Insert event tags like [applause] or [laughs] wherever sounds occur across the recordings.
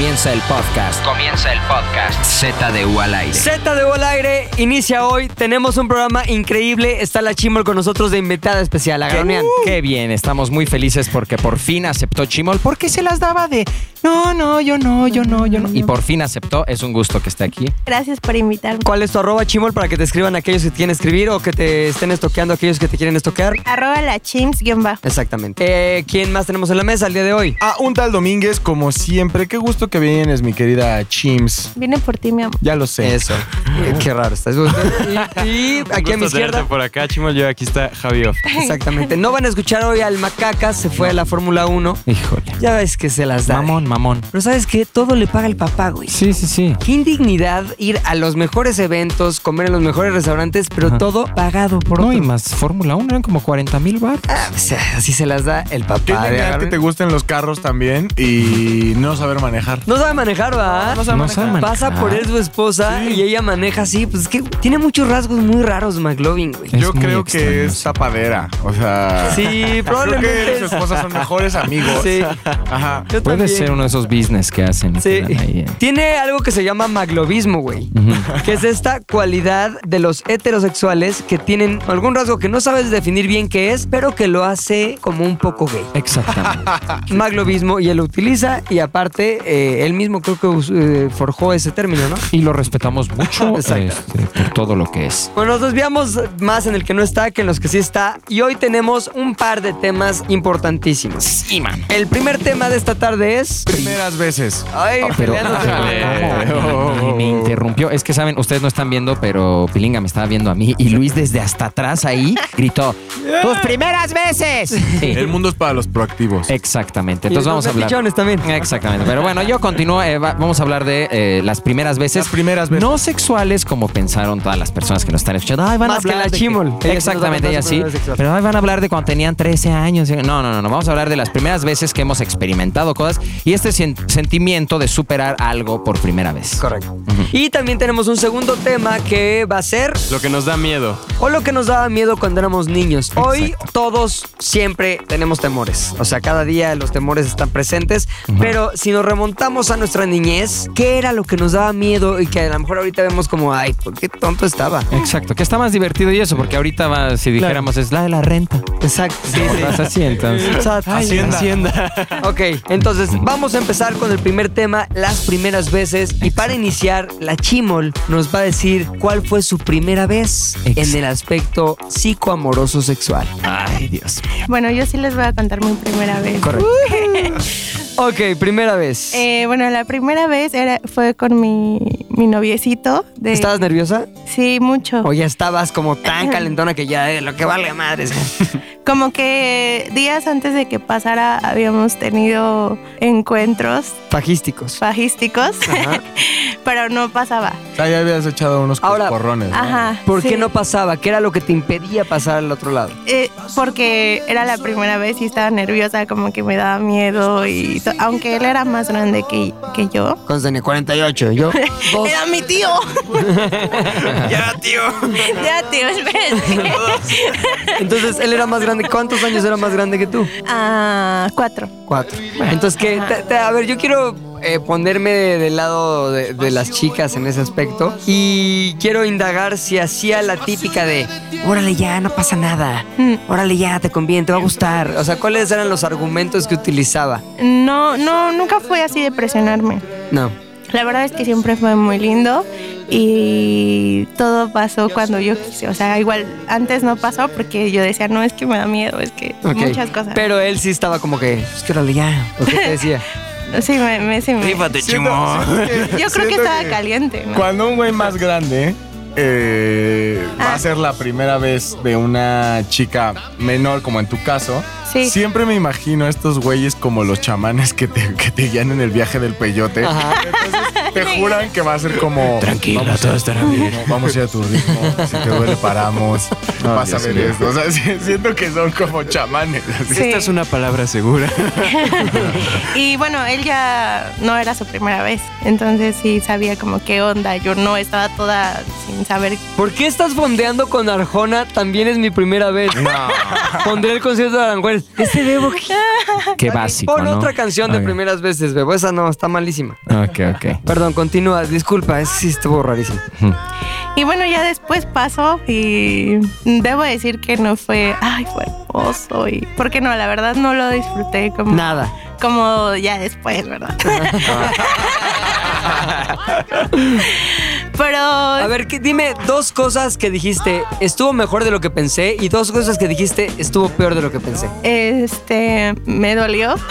Comienza el podcast. Comienza el podcast. Z de U al aire. Z de U al aire inicia hoy. Tenemos un programa increíble. Está la Chimol con nosotros de invitada especial. Agronean. Qué bien, estamos muy felices porque por fin aceptó Chimol porque se las daba de no, no, yo no, yo no, yo no. Y por fin aceptó, es un gusto que esté aquí. Gracias por invitarme. ¿Cuál es tu arroba Chimol para que te escriban aquellos que te quieren escribir o que te estén estoqueando aquellos que te quieren estoquear? Arroba la chims guion bajo. Exactamente. Eh, ¿Quién más tenemos en la mesa el día de hoy? A un tal Domínguez, como siempre. Qué gusto que vienes, mi querida Chims. Viene por ti, mi amor. Ya lo sé. Eso. [laughs] Qué raro estás. Y, [laughs] y aquí a mi izquierda. por acá, Chimol. Yo aquí está Javi Off. [laughs] Exactamente. No van a escuchar hoy al Macacas, se fue a la Fórmula 1. Híjole. Ya ves que se las da. Mamón, mamón. Pero ¿sabes qué? Todo le paga el papá, güey. Sí, sí, sí. Qué indignidad ir a los mejores eventos, comer en los mejores restaurantes, pero Ajá. todo pagado por No, otro. y más Fórmula 1 eran como 40 mil bar. Ah, así se las da el Qué papá. de genial que te gusten los carros también y no saber manejar. No sabe manejar, ¿verdad? No sabe No manejar. sabe manejar. Pasa por él su esposa y ella maneja así. Pues es que tiene muchos rasgos muy raros, McLovin, güey. Es Yo creo extraño, que es tapadera. O sea. Sí, [laughs] Creo probablemente. que él y su esposa son mejores amigos. Sí. Ajá. Yo Puede también. ser uno de esos business que hacen. Sí. que ahí, eh. Tiene algo que se llama maglovismo, güey. Que es esta cualidad de los heterosexuales que tienen algún rasgo que no sabes definir bien qué es, pero que lo hace como un poco gay. Exactamente. [laughs] Maglovismo y él lo utiliza y aparte eh, él mismo creo que eh, forjó ese término, ¿no? y lo respetamos mucho [laughs] este, por todo lo que es. Bueno, nos desviamos más en el que no está que en los que sí está y hoy tenemos un par de temas importantísimos. Sí, man. El primer tema de esta tarde es... Primeras veces. Ay, Pero. [laughs] Me- me interrumpió. Es que saben, ustedes no están viendo, pero Pilinga me estaba viendo a mí y Luis desde hasta atrás ahí gritó: ¡Tus primeras veces! Sí. El mundo es para los proactivos. Exactamente. Entonces vamos a hablar. también. Exactamente. Pero bueno, yo continúo. eh, va- vamos a hablar de eh, las primeras veces. Las primeras veces. No sexuales como pensaron todas las personas que nos están escuchando. Ay, van Más a que hablar la de chimol. Ella que nos Exactamente, ella sí. sexual. Pero ay, van a hablar de cuando tenían 13 años. No, no, no, no. Vamos a hablar de las primeras veces que hemos experimentado cosas y este sen- sentimiento de superar algo por primera vez. Correcto. Y también tenemos un segundo tema que va a ser Lo que nos da miedo. o lo que nos daba miedo cuando éramos niños. Hoy todos siempre tenemos temores. O sea, cada día los temores están presentes. Pero si nos remontamos a nuestra niñez, ¿qué era lo que nos daba miedo y que a lo mejor ahorita vemos como, ay, ¿por qué tonto estaba? Exacto, que está más divertido y eso, porque ahorita va, si dijéramos es la de la renta. Exacto. Sí, sí. Vas así entonces. [laughs] O sea, Hacienda. Hacienda. [laughs] Ok, entonces vamos a empezar con el primer tema, las primeras veces. Y para iniciar, la Chimol nos va a decir cuál fue su primera vez en Exacto. el aspecto psicoamoroso sexual. Ay, Dios mío. Bueno, yo sí les voy a contar mi primera vez. Correcto. [laughs] Ok, primera vez. Eh, bueno, la primera vez era, fue con mi, mi noviecito. De, ¿Estabas nerviosa? Sí, mucho. ¿O ya estabas como tan calentona que ya eh, lo que valga madres? [laughs] Como que días antes de que pasara habíamos tenido encuentros Fajísticos. fajísticos, Ajá. [laughs] pero no pasaba. O sea, ya habías echado unos Ahora- porrones. Ajá. ¿Por qué no pasaba? ¿Qué era lo que te impedía pasar al otro lado? Eh, porque era la primera vez y estaba nerviosa, como que me daba miedo y aunque él era más grande que, que yo. Tenía 48, yo [laughs] dos. Era mi tío. [laughs] ya, tío. ya, tío, espérate. Entonces él era más grande. ¿Cuántos años era más grande que tú? Ah, cuatro. Cuatro. Entonces, que a ver, yo quiero eh, ponerme de- del lado de, de las chicas en ese aspecto y quiero indagar si hacía la típica de, órale ya, no pasa nada, Mm. órale ya, te conviene, te va a gustar. O sea, ¿cuáles eran los argumentos que utilizaba? No, no, nunca fue así de presionarme. No. La verdad es que siempre fue muy lindo y todo pasó cuando yo quise. O sea, igual antes no pasó porque yo decía, no, es que me da miedo, es que muchas cosas. Pero él sí estaba como que, es que órale ya. ¿O qué te decía? [laughs] sí, me, me, sí me- Rífate, chimo. Yo creo que estaba que caliente, ¿no? Cuando un güey más grande eh, va Ah. a ser la primera vez de una chica menor, como en tu caso, Sí. siempre me imagino a estos güeyes como los chamanes que te, que te guían en el viaje del peyote. Ajá. Entonces te juran que va a ser como. Tranquila, vamos todo a- estará bien. vamos a ir a tu ritmo. Si te duele, paramos. No, vas a ver mío. esto. O sea, siento que son como chamanes. Sí. Esta es una palabra segura. [laughs] Y bueno, él ya no era su primera vez, entonces sí sabía como qué onda. Yo no estaba toda sin saber. ¿Por qué estás fondeando con Arjona? También es mi primera vez. No. Pondré el concierto de Aranjuez. Este bebo. [laughs] Qué básico, Pon ¿no? otra canción de primeras veces, bebo. Esa no, está malísima. Ok, ok. Perdón, continúa. Disculpa, ese sí estuvo rarísimo. Y bueno, ya después pasó y debo decir que no fue, ay, fue hermoso. Y, porque no, la verdad no lo disfruté como, Nada. como ya después, ¿verdad? [laughs] [laughs] Pero A ver, ¿qué- dime dos cosas que dijiste estuvo mejor de lo que pensé y dos cosas que dijiste estuvo peor de lo que pensé. este me dolió. [laughs]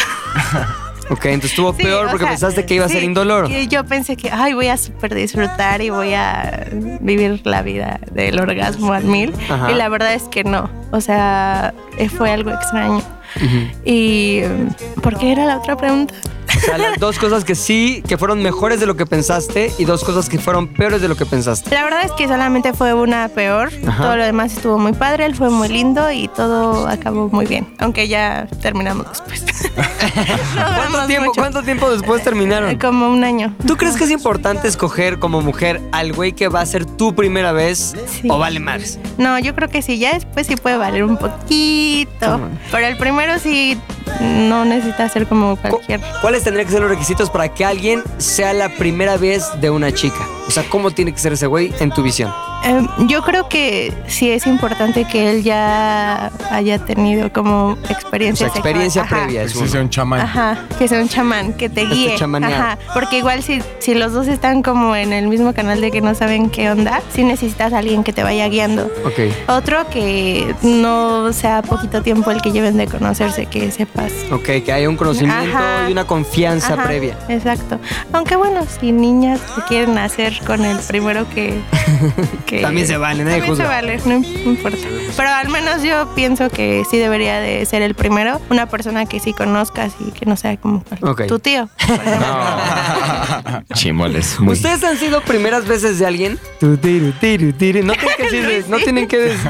Ok, entonces estuvo Sí, peor porque sea, pensaste que iba a ser sí, indoloro. que Yo pensé que, ay, voy a súper disfrutar y voy a vivir la vida del orgasmo al mil. Ajá. Y la verdad es que no. O sea, fue algo extraño. Y, ¿por qué era la otra pregunta? O sea, las dos cosas que sí, que fueron mejores de lo que pensaste y dos cosas que fueron peores de lo que pensaste. La verdad es que solamente fue una peor. Ajá. Todo lo demás estuvo muy padre, él fue muy lindo y todo acabó muy bien. Aunque ya terminamos después. [laughs] No ¿Cuánto tiempo. ¿Cuánto tiempo después terminaron? [laughs] Como un año. ¿Tú crees que es importante escoger como mujer al güey que va a ser tu primera vez Sí. o vale más? No, yo creo que sí, ya después sí puede valer un poquito. Pero el primero sí no necesita ser como cualquier. ¿Cuáles tendrían que ser los requisitos para que alguien sea la primera vez de una chica? O sea, ¿cómo tiene que ser ese güey en tu visión? Eh, yo creo que sí es importante que él ya haya tenido como O experiencia sea, experiencia sexual. Previa. Que Es uno. sea un chamán. Ajá, que sea un chamán, que te Este guíe. chamaneado. Ajá, porque igual si, si los dos están como en el mismo canal de que no saben qué onda, sí necesitas a alguien que te vaya guiando. Ok. Otro que no sea poquito tiempo el que lleven de conocerse, que sepas. Ok, que haya un conocimiento Ajá. y una confianza Ajá, previa. Exacto. Aunque bueno, si niñas que quieren hacer con el primero que... [laughs] que- También se vale, nadie También se juzga. vale, no importa. Pero al menos yo pienso que sí debería de ser el primero. Una persona que sí conozcas y que no sea como Ok. tu tío. [laughs] No. Chimoles. Muy... ¿Ustedes han sido primeras veces de alguien? No tienen que [laughs] decir, no tienen que decir-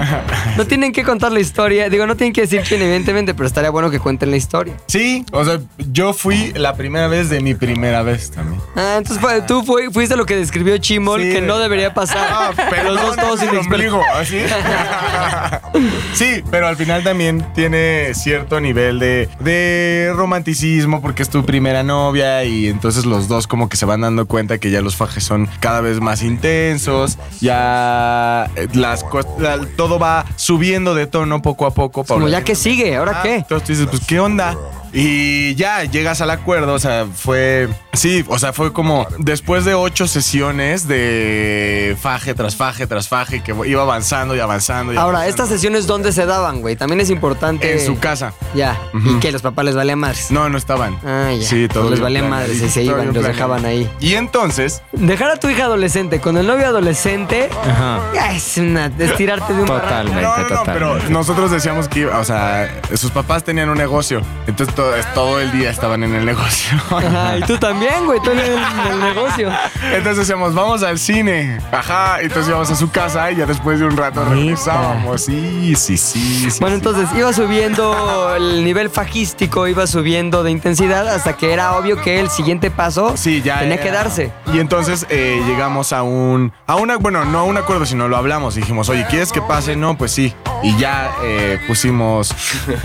no tienen que contar la historia. Digo, no tienen que decir quién, evidentemente, pero estaría bueno que cuenten la historia. Sí, o sea, yo fui la primera vez de mi primera vez también. Ah, entonces tú fuiste lo que describió Chimol, Sí. que no debería pasar. Ah, pero Los dos todos inexpertos. ombligo, ¿así? [laughs] sí, pero al final también tiene cierto nivel de, de romanticismo porque es tu primera novia y entonces los dos como que se van dando cuenta que ya los fajes son cada vez más intensos, ya eh, las la- todo va subiendo de tono poco a poco. Como ya que sigue, ¿ahora Ah, qué? Entonces tú dices, pues, ¿qué onda? Y ya llegas al acuerdo, o sea, fue, sí, o sea, fue como después de ocho sesiones de faje tras faje tras faje, que iba avanzando y avanzando. Y Ahora, avanzando. estas sesiones, ¿dónde se daban, güey? También es importante. En su casa. Ya. Y que los papás les valían más. No, no estaban. Ah, ya. Sí, todo les bien valía madres y se iban, los dejaban ahí. Y entonces, Dejar a tu hija adolescente con el novio adolescente Ajá. es una estirarte de un. Totalmente, no, no, no, pero totalmente. nosotros decíamos que, o sea, sus papás tenían un negocio, entonces todo, todo el día estaban en el negocio. Ajá, y tú también, güey, tú en el, en el negocio. Entonces decíamos, vamos al cine. Ajá, entonces íbamos a su casa y ya después de un rato regresábamos. Sí, sí, sí. sí, Bueno, sí. entonces iba subiendo el nivel fajístico, iba subiendo de intensidad hasta que era obvio que el siguiente paso Sí, ya. tenía era. que darse. Y entonces eh, llegamos a un. A una. Bueno, no a un acuerdo, sino lo hablamos. Y dijimos, oye, ¿quieres que pase? No, pues sí. Y ya eh, pusimos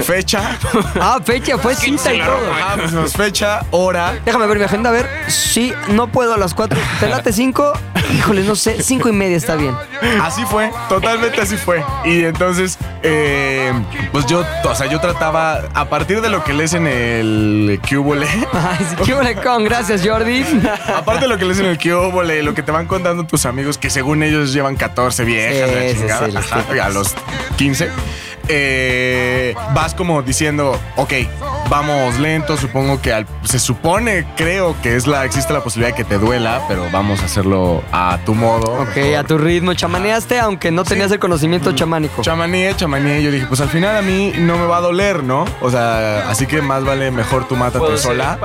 fecha. Ah, fecha, fue cita y todo. Ajá, pusimos fecha, hora. Déjame ver mi agenda, a ver. Sí, no puedo a las cuatro. ¿Te late cinco? Híjole, no sé, cinco y media está bien. Así fue, totalmente así fue. Y entonces, eh, pues yo, o sea, yo trataba, a partir de lo que lees en el Cubole, buena con, gracias Jordi. aparte de lo que lees en el Cubole, lo que te van contando tus amigos, que según ellos llevan 14 viejas, Sí, la sí, chingada, sí, los ajá, típicos. a los 15. Eh, vas como diciendo, ok, vamos lento, supongo que al- se supone, creo que es la, existe la posibilidad de que te duela, pero vamos a hacerlo a tu modo. Ok, a tu ritmo. Chamaneaste aunque no tenías el conocimiento chamánico. Chamaneé, chamaneé. Yo dije, pues al final a mí no me va a doler, ¿no? O sea, así que más vale mejor tú mátate sola.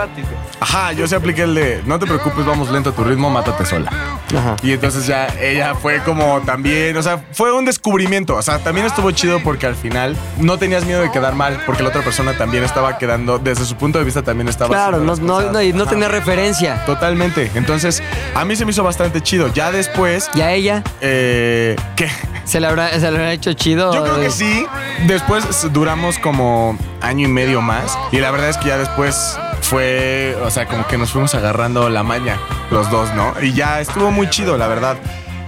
Ajá, yo se apliqué el de, no te preocupes, vamos lento a tu ritmo, mátate sola. Ajá. Y entonces ya ella fue como también, o sea, fue un descubrimiento. O sea, también estuvo chido porque al final no tenías miedo de quedar mal, porque la otra persona también estaba quedando desde su punto de vista también estaba Claro, no, no, no, y no tenía referencia. Totalmente. Entonces, a mí se me hizo bastante chido. Ya después, ¿Y a ella? eh, ¿qué? ¿Se le habrá, se le habrá hecho chido? Yo creo que sí. Después duramos como año y medio más. Y la verdad es que ya después fue, o sea, como que nos fuimos agarrando la maña, los dos, ¿no? Y ya estuvo muy chido, la verdad.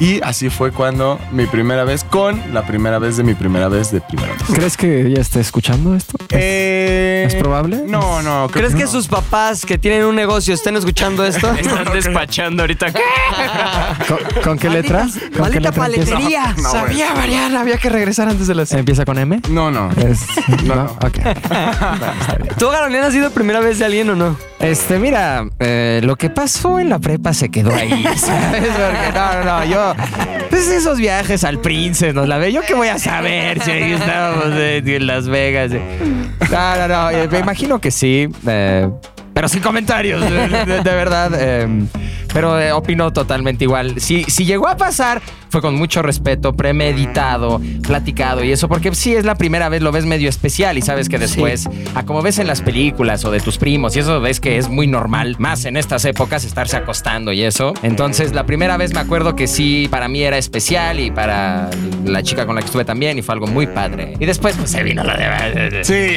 Y así fue cuando mi primera vez con la primera vez de mi primera vez de primera vez. ¿Crees que ella esté escuchando esto? Eh, ¿Es probable? No, no. creo ¿Crees que no. sus papás que tienen un negocio estén escuchando esto? [laughs] Están despachando ahorita. ¿Con, con qué letra? ¿Con Maldita paletería. No. Sabía, Mariana, había que regresar antes de las... ¿Empieza con M? No, no. Es- No, no, no. ok. [laughs] No, está bien. ¿Tú, Carolina, has sido primera vez de alguien o no? Este, mira, eh, lo que pasó en la prepa se quedó ahí, [laughs] ¿sabes? Porque no, no, no, yo. Pues esos viajes al Prince, nos la ve. ¿Yo qué voy a saber si ahí estábamos eh, en Las Vegas? eh? No, no, no. eh, Me imagino que sí. pero sin comentarios, de, de- de verdad. Pero eh, opino totalmente igual. Si, si llegó a pasar, fue con mucho respeto, premeditado, platicado y eso, porque sí es la primera vez, lo ves medio especial y sabes que después, a como ves en las películas o de tus primos, y eso ves que es muy normal, más en estas épocas, estarse acostando y eso. Entonces, la primera vez me acuerdo que sí, para mí era especial y para la chica con la que estuve también, y fue algo muy padre. Y después, pues se vino la de. [laughs] Sí,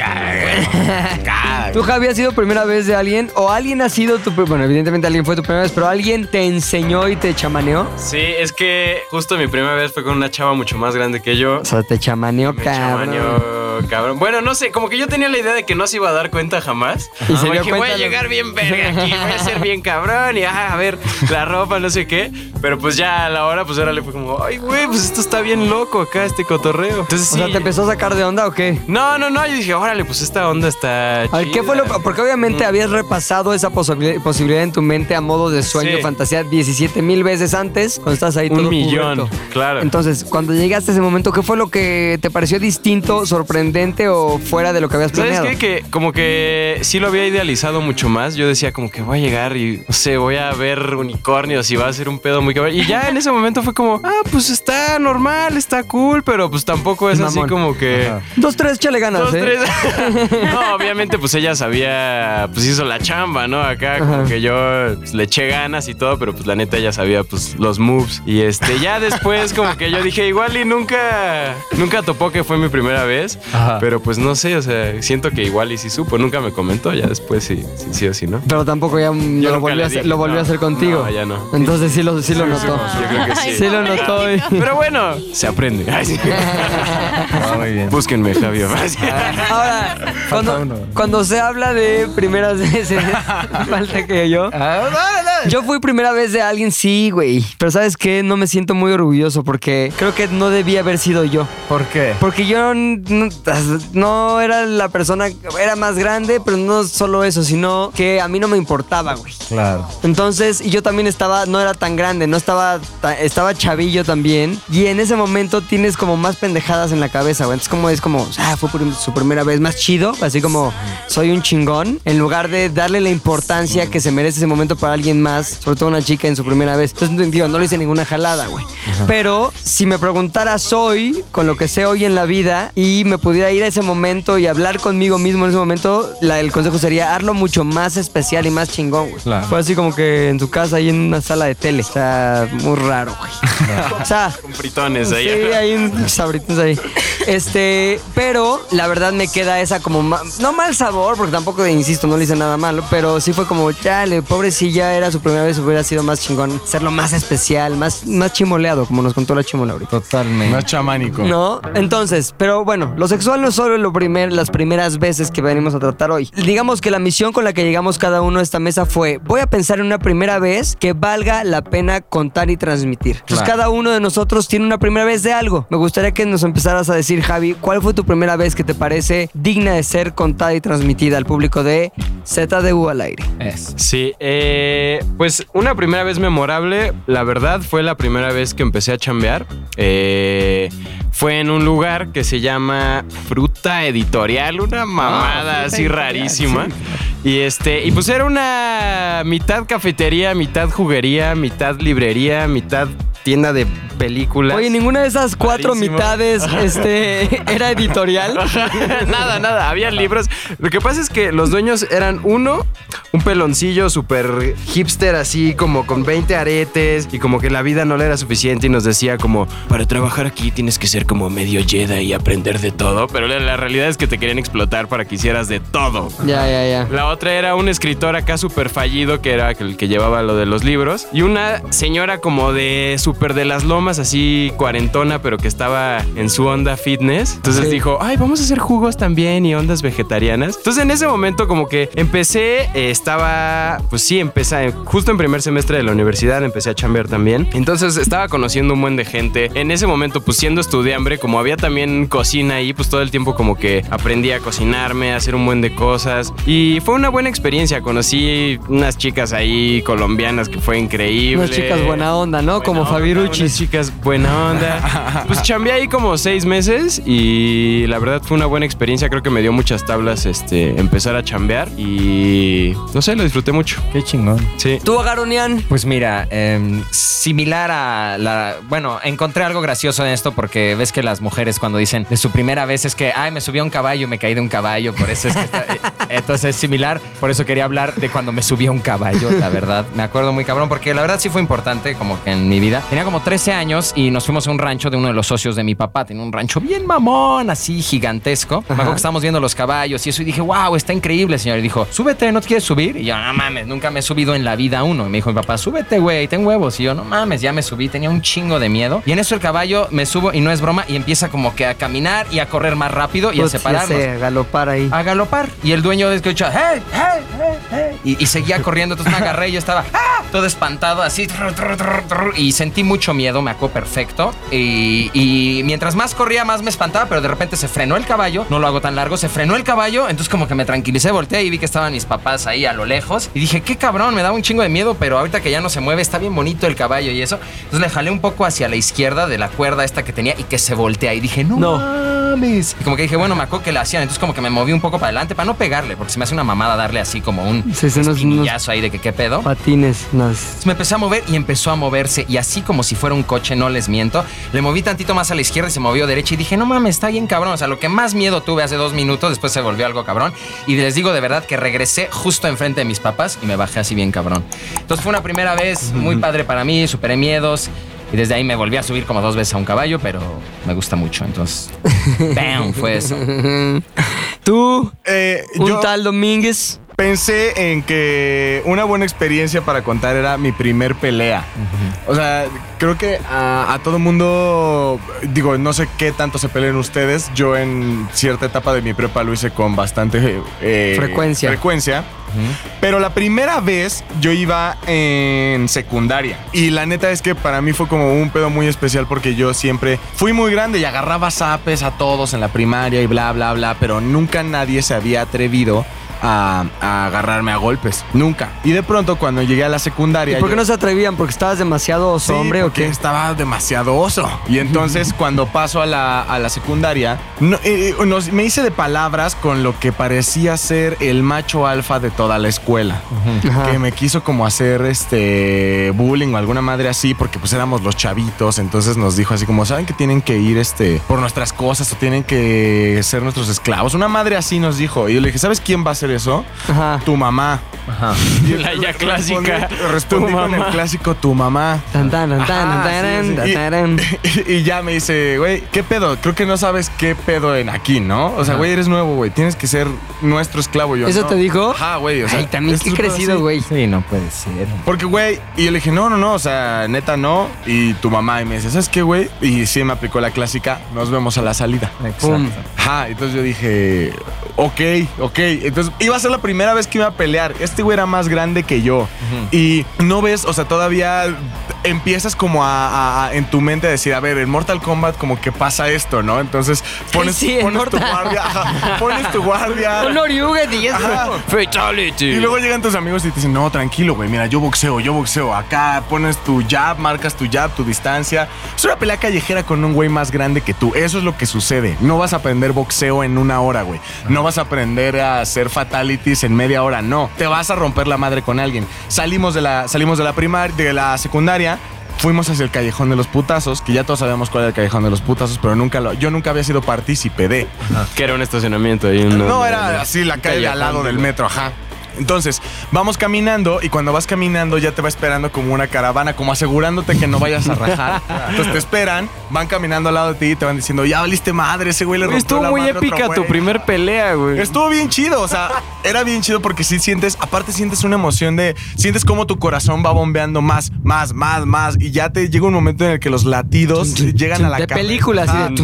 ¿Tú, Javi, has sido primera vez de alguien? ¿O alguien ha sido tu... Bueno, evidentemente alguien fue tu primera vez, pero alguien te enseñó y te chamaneó? Sí, es que justo mi primera vez fue con una chava mucho más grande que yo. O sea, te chamaneó, Me cabrón. chamaneó, cabrón. Bueno, no sé, como que yo tenía la idea de que no se iba a dar cuenta jamás. Y se Como dio que voy a llegar bien verga aquí, voy a ser bien cabrón y ah, a ver la ropa, no sé qué. Pero pues ya a la hora, pues ahora le fue como, ay, güey, pues esto está bien loco acá, este cotorreo. Entonces O sea. ¿te empezó a sacar de onda o qué? No, no, no. Yo dije, órale, pues esta onda está. A ver, ¿qué fue lo chida". Porque obviamente habías repasado esa posibil- posibilidad en tu mente a modo de sueño, Sí. fantasía 17 mil veces antes, cuando estás ahí todo Un millón, claro. Entonces, cuando llegaste a ese momento, ¿qué fue lo que te pareció distinto, sorprendente o fuera de lo que habías ¿Sabes planeado? qué? Que como que sí lo había idealizado mucho más. Yo decía como que voy a llegar y, no sé, voy a ver unicornios y va a ser un pedo muy cabrón. Y ya en ese momento fue como, ah, pues está normal, está cool, pero pues tampoco es así como que... Dos, tres, chale ganas, Dos, ¿eh? tres. [laughs] no, obviamente, pues ella sabía, pues hizo la chamba, ¿no? Acá como Ajá. que yo pues, le eché ganas y todo, pero pues la neta ella sabía, pues, los moves. Y este, ya [laughs] después, como que yo dije, igual y nunca, nunca topó que fue mi primera vez. Ajá. Pero pues no sé, o sea, siento que igual y sí supo, nunca me comentó, ya después sí, sí, sí o sí, ¿no? Pero tampoco ya Yo lo, volvió a hacer, dije, lo volvió no, a hacer contigo. no, ya no. Entonces sí lo, sí lo notó. Yo creo que sí. Sí lo notó. y- Pero bueno, se aprende. [laughs] Ay, sí. muy bien. Búsquenme, Javier. Ahora, cuando, cuando se habla de primeras veces, [laughs] falta que yo. Yo fui primera vez de alguien, sí, güey. Pero ¿sabes qué? No me siento muy orgulloso porque creo que no debía haber sido yo. ¿Por qué? Porque yo no, no era la persona, era más grande, pero no solo eso, sino que a mí no me importaba, güey. Claro. Entonces, y yo también estaba, no era tan grande, no estaba, ta- estaba chavillo también. Y en ese momento tienes como más pendejadas en la cabeza, güey. Entonces, como es como, ah, fue su primera vez más chido, así como, soy un chingón, en lugar de darle la importancia que se merece ese momento para alguien más, sobre todo una chica en su primera vez. Entonces, digo, no le hice ninguna jalada, güey. Pero si me preguntaras hoy, con lo que sé hoy en la vida, y me pudiera ir a ese momento y hablar conmigo mismo en ese momento, la- el consejo sería hazlo mucho más especial y más chingón, güey. Claro. Fue así como que en tu casa y en una sala de tele. O sea, muy raro, güey. O sea, Con fritones ahí. Sí, hay un sabritos ahí. Este, pero la verdad me queda esa como ma- no mal sabor, porque tampoco insisto, no le hice nada malo, pero sí fue como, chale, pobrecilla, era su primera vez, hubiera sido más chingón, serlo más especial, más, más chimoleado, como nos contó la chimola ahorita. Totalmente. Más chamánico. ¿No? Entonces, pero bueno, lo sexual no es solo lo primer, las primeras veces que venimos a tratar hoy. Digamos que la misión con la que llegamos cada uno a esta mesa fue, voy a pensar en una primera vez que valga la pena contar y transmitir. Entonces, cada uno de nosotros tiene una primera vez de algo. Me gustaría que nos empezaras a decir, Javi, ¿cuál fue tu primera vez que te parece digna de ser contada y transmitida al público de ZDU al aire? Es. Sí, eh, pues una primera vez memorable, la verdad fue la primera vez que empecé a chambear. Eh, fue en un lugar que se llama Fruta Editorial, una mamada Fruta así Editorial, rarísima. Y este, y pues era una mitad cafetería, mitad juguería, mitad librería, mitad tienda de películas. Oye, ninguna de esas cuatro mitades [laughs] este, era editorial. [laughs] nada, nada, había libros. Lo que pasa es que los dueños eran uno, un peloncillo súper hipster así como con 20 aretes y como que la vida no le era suficiente y nos decía como, para trabajar aquí tienes que ser como medio Jedi y aprender de todo, pero la, la realidad es que te querían explotar para que hicieras de todo. Ya, ya, ya. La otra era un escritor acá súper fallido que era el que llevaba lo de los libros. Y una señora como de súper de las lomas, así cuarentona, pero que estaba en su onda fitness. Entonces Sí. dijo, ay, vamos a hacer jugos también y ondas vegetarianas. Entonces en ese momento como que empecé, eh, estaba, pues sí, empecé, justo en primer semestre de la universidad empecé a chambear también. Entonces estaba conociendo un buen de gente. En ese momento, pues siendo estudiante, como había también cocina ahí, pues todo el tiempo como que aprendí a cocinarme, a hacer un buen de cosas. Y fue una buena experiencia. Conocí unas chicas ahí colombianas que fue increíble. Unas chicas buena onda, ¿no? Buena Como Fabiruchis. unas chicas buena onda. [laughs] Pues chambeé ahí como seis meses y la verdad fue una buena experiencia. Creo que me dio muchas tablas este, empezar a chambear y no sé, lo disfruté mucho. Qué chingón. Sí. Tú, Agaronian. Pues mira, em, similar a la... Bueno, encontré algo gracioso en esto porque ves que las mujeres cuando dicen de su primera vez es que, ay, me subí a un caballo, me caí de un caballo, por eso es que... está-". [laughs] Entonces es por eso quería hablar de cuando me subí a un caballo, la verdad. Me acuerdo muy cabrón porque la verdad sí fue importante como que en mi vida. Tenía como 13 años y nos fuimos a un rancho de uno de los socios de mi papá. Tenía un rancho bien mamón, así gigantesco. Me acuerdo que estábamos viendo los caballos y eso y dije, wow, está increíble, señor. Y dijo, súbete, ¿no te quieres subir? Y yo, no mames, nunca me he subido en la vida a uno. Y me dijo mi papá, súbete, güey, ten huevos. Y yo, no mames, ya me subí, tenía un chingo de miedo. Y en eso el caballo me subo y no es broma y empieza como que a caminar y a correr más rápido y a ya separarnos sé, galopar ahí. a galopar. Y el dueño escucha, hey, hey, hey, hey. Y, y seguía corriendo. Entonces me agarré y yo estaba ¡ah! todo espantado, así. y sentí mucho miedo, me acuerdo perfecto. Y, y mientras más corría, más me espantaba, pero de repente se frenó el caballo. No lo hago tan largo, se frenó el caballo. Entonces, como que me tranquilicé, volteé y vi que estaban mis papás ahí a lo lejos. Y dije, qué cabrón, me daba un chingo de miedo, pero ahorita que ya no se mueve, está bien bonito el caballo y eso. Entonces le jalé un poco hacia la izquierda de la cuerda esta que tenía y que se voltea. Y dije, no, No. Mames. Y como que dije, bueno, me acuerdo que le hacían. Entonces, como que me moví un poco para adelante para no pegarle, porque se me hace una mamada darle así como un Sí, espinillazo ahí de que qué pedo. Patines. Entonces me empecé a mover y empezó a moverse y así como si fuera un coche, no les miento, le moví tantito más a la izquierda y se movió derecha y dije, no mames, está bien cabrón. O sea, lo que más miedo tuve hace dos minutos, después se volvió algo cabrón. Y les digo de verdad que regresé justo enfrente de mis papás y me bajé así bien cabrón. Entonces fue una primera vez muy padre para mí, superé miedos. Y desde ahí me volví a subir como dos veces a un caballo, pero me gusta mucho. Entonces, [laughs] ¡bam! Fue eso. [laughs] Tú, Eh, un yo tal Domínguez. pensé en que una buena experiencia para contar era mi primer pelea. O sea, creo que a, a todo mundo, digo, no sé qué tanto se peleen ustedes. Yo en cierta etapa de mi prepa lo hice con bastante eh, Frecuencia. frecuencia. Pero la primera vez yo iba en secundaria. Y la neta es que para mí fue como un pedo muy especial porque yo siempre fui muy grande y agarraba zapes a todos en la primaria y bla, bla, bla. Pero nunca nadie se había atrevido a, a agarrarme a golpes. Nunca. Y de pronto cuando llegué a la secundaria... ¿Y por qué yo- no se atrevían? ¿Porque estabas demasiado oso, Sí, hombre o qué? Estaba demasiado oso. Y entonces [laughs] cuando paso a la, a la secundaria, no- eh, eh, nos- me hice de palabras con lo que parecía ser el macho alfa de toda la escuela. Que me quiso como hacer este bullying o alguna madre así, porque pues éramos los chavitos. Entonces nos dijo así como, ¿saben que tienen que ir este por nuestras cosas o tienen que ser nuestros esclavos? Una madre así nos dijo. Y yo le dije, ¿sabes quién va a hacer eso? Ajá. Tu mamá. Y La ya clásica. Respondí, respondí con el clásico, tu mamá. Tan, tan, tan, tan, Ajá, tan, sí, sí. tan, [laughs] Y- ya me dice, güey, ¿qué pedo? Creo que no sabes qué pedo en aquí, ¿no? O sea, güey, eres nuevo, güey. Tienes que ser nuestro esclavo. Yo, ¿Eso "No". te dijo? Ajá, güey. O sea, Ay, también qué crecido, güey. Sí, no puede ser. Porque, güey, y yo le dije, no, no, no, o sea, neta no. Y tu mamá, y me dice, ¿sabes qué, güey? Y sí me aplicó la clásica, nos vemos a la salida. Pum. Ajá, entonces yo dije, ok, ok. Entonces iba a ser la primera vez que iba a pelear. Este güey era más grande que yo. Y no ves, o sea, todavía empiezas como a, a- a- en tu mente a decir, a ver, en Mortal Kombat como que pasa esto, ¿no? Entonces [laughs] pones, sí, en pones tu guardia, ajá, pones tu guardia. [laughs] Un y eso. Fatality. Y luego llegan tus amigos y te dicen, no, tranquilo, güey, mira, yo boxeo, yo boxeo. Acá pones tu jab, marcas tu jab, tu distancia. Es una pelea callejera con un güey más grande que tú. Eso es lo que sucede. No vas a aprender boxeo en una hora, güey. No vas a aprender a hacer fatalities en media hora, no. Te vas a romper la madre con alguien. Salimos de la, salimos de la primaria, de la secundaria. Fuimos hacia el callejón de los putazos, que ya todos sabíamos cuál era el callejón de los putazos, pero nunca lo, yo nunca había sido partícipe de. Que era un estacionamiento ahí. No, era así la calle al lado del metro, ajá. Entonces, vamos caminando y cuando vas caminando ya te va esperando como una caravana, como asegurándote que no vayas a rajar. [laughs] Entonces te esperan, van caminando al lado de ti y te van diciendo, ya valiste madre, ese güey le rompió Estuvo la muy madre épica tu güey". primer pelea, güey. Estuvo bien chido, o sea, era bien chido porque sí sientes, aparte sientes una emoción de, sientes como tu corazón va bombeando más, más, más, más y ya te llega un momento en el que los latidos llegan a la De películas, de.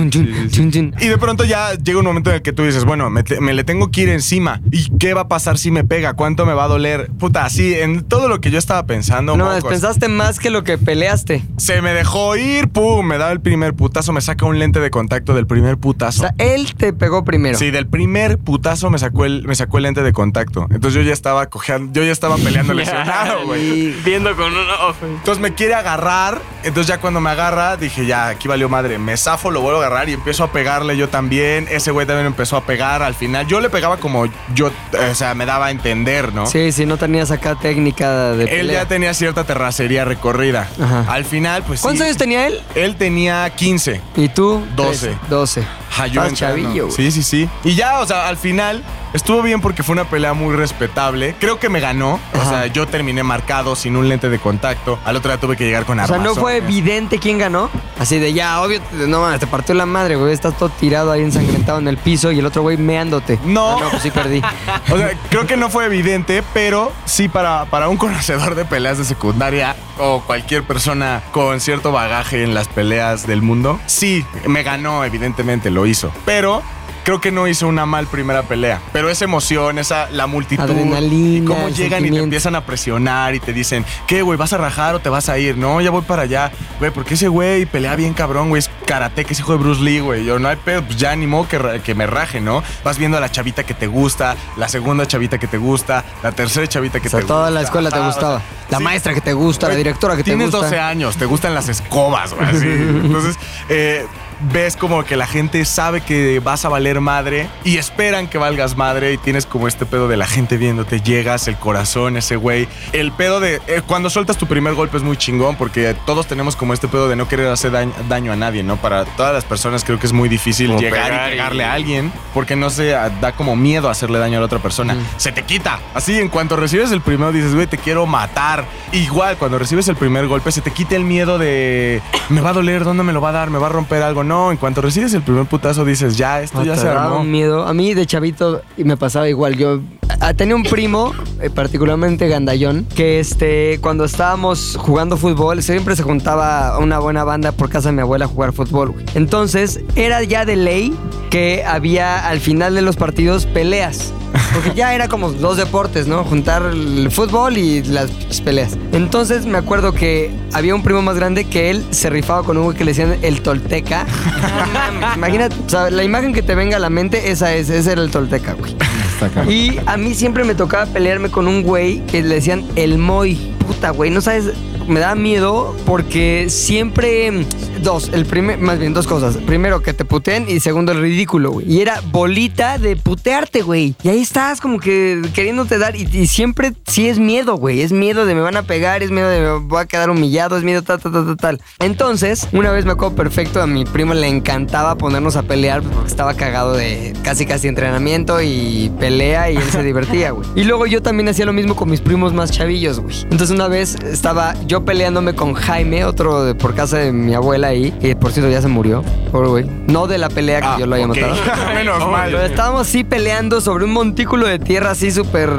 Y de pronto ya llega un momento en el que tú dices, bueno, me, te- me le tengo que ir encima. ¿Y qué va a pasar si me pega? ¿Cuánto me va a doler? Puta, así, en todo lo que yo estaba pensando. No, mocos. pensaste más que lo que peleaste. Se me dejó ir, pum, me da el primer putazo, me saca un lente de contacto del primer O putazo. sea, él te pegó primero. Sí, del primer putazo me sacó el, me sacó el lente de contacto. Entonces yo ya estaba cojeando, yo ya estaba peleando [laughs] lesionado, güey. Viendo con un ojo. Entonces me quiere agarrar. Entonces ya cuando me agarra, dije, ya, aquí valió madre. Me zafo, lo vuelvo a agarrar y empiezo a pegarle yo también. Ese güey también empezó a pegar al final. Yo le pegaba como yo, o sea, me daba a entender, ¿no? Sí, sí, no tenías acá técnica de Él pelea. ya tenía cierta terracería recorrida. Ajá. Al final, pues ¿Cuántos sí. años tenía él? Él tenía 15. ¿Y tú? 12. Trece. 12. Ajá, yo Estás entrando. chavillo, güey. Sí, sí, sí. Y ya, o sea, al final estuvo bien porque fue una pelea muy respetable. Creo que me ganó. O sea, yo terminé marcado sin un lente de contacto. Al otro día tuve que llegar con O sea, ¿no fue evidente quién ganó? Así de ya, obvio, no mames, te partió la madre, güey. Estás todo tirado ahí ensangrentado en el piso y el otro güey meándote. No. Ah, no, pues sí perdí. [laughs] O sea, creo que no fue evidente, pero sí para, para un [laughs] conocedor de peleas de secundaria o cualquier persona con cierto bagaje en las peleas del mundo, sí, me ganó, evidentemente lo hizo. Pero creo que no hizo una mal primera pelea. Pero esa emoción, esa, la multitud. Adrenalina, y cómo llegan y te empiezan a presionar y te dicen, ¿qué, güey? ¿Vas a rajar o te vas a ir? No, ya voy para allá. Güey, porque ese güey pelea bien cabrón, güey. Es karate, que es hijo de Bruce Lee, güey. Yo no hay pedo, pues ya animó que, que me raje, ¿no? Vas viendo a la chavita que te gusta, la segunda chavita que te gusta, la tercera chavita que O sea, te toda gusta. la escuela te o gustaba. sea, La sí. maestra que te gusta, la directora que te Tienes gusta. 12 años, te gustan las escobas, güey. [laughs] Entonces, eh, ves como que la gente sabe que vas a valer madre y esperan que valgas madre y tienes como este pedo de la gente viéndote, llegas, el corazón, ese güey. El pedo de eh, cuando sueltas tu primer golpe es muy chingón porque todos tenemos como este pedo de no querer hacer daño, daño a nadie, ¿no? Para todas las personas creo que es muy difícil Como llegar y y- pegarle a alguien porque no se ah, da como miedo a hacerle daño a la otra persona. Se te quita. Así, en cuanto recibes el primero dices, güey, te quiero matar. Igual, cuando recibes el primer golpe se te quita el miedo de me va a doler, ¿dónde me lo va a dar? ¿Me va a romper algo? No, en cuanto recibes el primer putazo dices, ya, esto No, ya te se armó. un miedo. A mí de chavito y me pasaba igual. Yo ah, tenía un primo, eh, particularmente gandallón, que este, cuando estábamos jugando fútbol, siempre se juntaba una buena banda por casa de mi abuela a jugar fútbol. güey. Entonces, era ya de ley que había al final de los partidos peleas. Porque ya era como dos deportes, ¿no? Juntar el fútbol y las peleas. Entonces me acuerdo que había un primo más grande que él se rifaba con un güey que le decían el Tolteca. [laughs] Imagínate, o sea, la imagen que te venga a la mente, esa es, ese era el Tolteca, güey. Y a mí siempre me tocaba pelearme con un güey que le decían el Moy. Puta, güey, no sabes, me da miedo porque siempre. Dos, el primer, más bien dos cosas. Primero, que te puteen y segundo, el ridículo, güey. Y era bolita de putearte, güey. Y ahí estás como que queriéndote dar. Y, y siempre sí es miedo, güey. Es miedo de me van a pegar, es miedo de me voy a quedar humillado, es miedo tal, tal, tal, tal, tal. Entonces, una vez me acuerdo perfecto, a mi primo le encantaba ponernos a pelear pues, porque estaba cagado de casi casi entrenamiento y pelea y él se [laughs] divertía, güey. Y luego yo también hacía lo mismo con mis primos más chavillos, güey. Entonces una vez estaba yo peleándome con Jaime, otro de, por casa de mi abuela ahí, que por cierto ya se murió, pobre güey. No de la pelea que Ah, yo lo haya matado. [laughs] Menos mal. Pero estábamos así peleando sobre un montículo de tierra así súper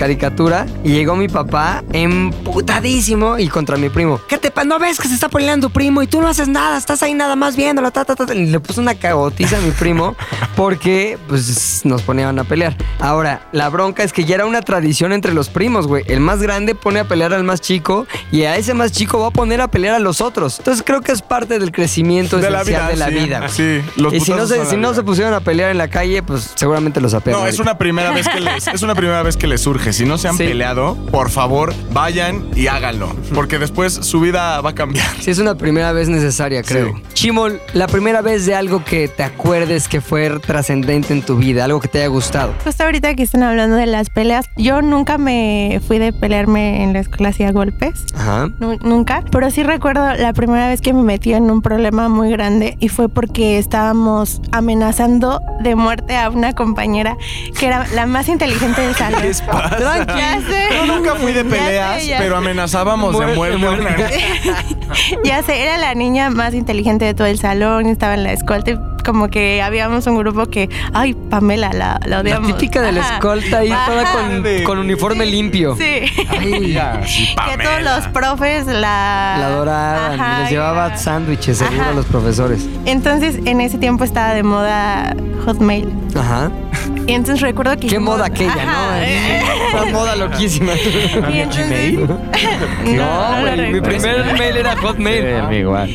caricatura. Y llegó mi papá emputadísimo y contra mi primo. ¿Qué te pasa? ¿No ves que se está peleando primo? Y tú no haces nada, estás ahí nada más viéndolo. Ta, ta, ta. Y le puso una cagotiza a mi primo [laughs] porque pues nos ponían a pelear. Ahora, la bronca es que ya era una tradición entre los primos, güey. El más grande pone a pelear al más chico y a ese más chico va a poner a pelear a los otros. Entonces creo que es parte del crecimiento De la vida, de la sí. vida. güey. Sí, los y si no, se, si no se pusieron a pelear en la calle, pues seguramente los apelan. No, es una primera vez que les, es una primera vez que les surge. Que si no se han Sí. peleado, por favor, vayan y háganlo. Porque después su vida va a cambiar. Sí, es una primera vez necesaria, creo. Sí. Chimol, la primera vez de algo que te acuerdes que fue trascendente en tu vida, algo que te haya gustado. Justo ahorita que están hablando de las peleas, yo nunca me fui de pelearme en la escuela así a golpes. Ajá. Nu- nunca, pero sí recuerdo la primera vez que me metí en un problema muy grande y fue porque estábamos amenazando de muerte a una compañera que era la más inteligente del [laughs] salón. Tranqui. Ya sé. Yo nunca fui de Ya sé, peleas, ya pero amenazábamos de Muerte, muerte. muerte. [laughs] Ya sé, era la niña más inteligente de todo el salón, estaba en la escolta y como que habíamos un grupo que, ay, Pamela, la, la La odiamos. típica de la Ajá. escolta ahí toda con, con uniforme limpio. Sí. Ay, Ya, sí, Que todos los profes la... la adoraban. Ajá, les llevaba sándwiches seguro a los profesores. Entonces, en ese tiempo estaba de moda Hotmail. Ajá. Y entonces recuerdo que... Qué hicimos- moda aquella, Ajá. ¿no? Una moda loquísima. [laughs] Y entonces- [laughs] No, no mi primer mail era Hotmail. igual.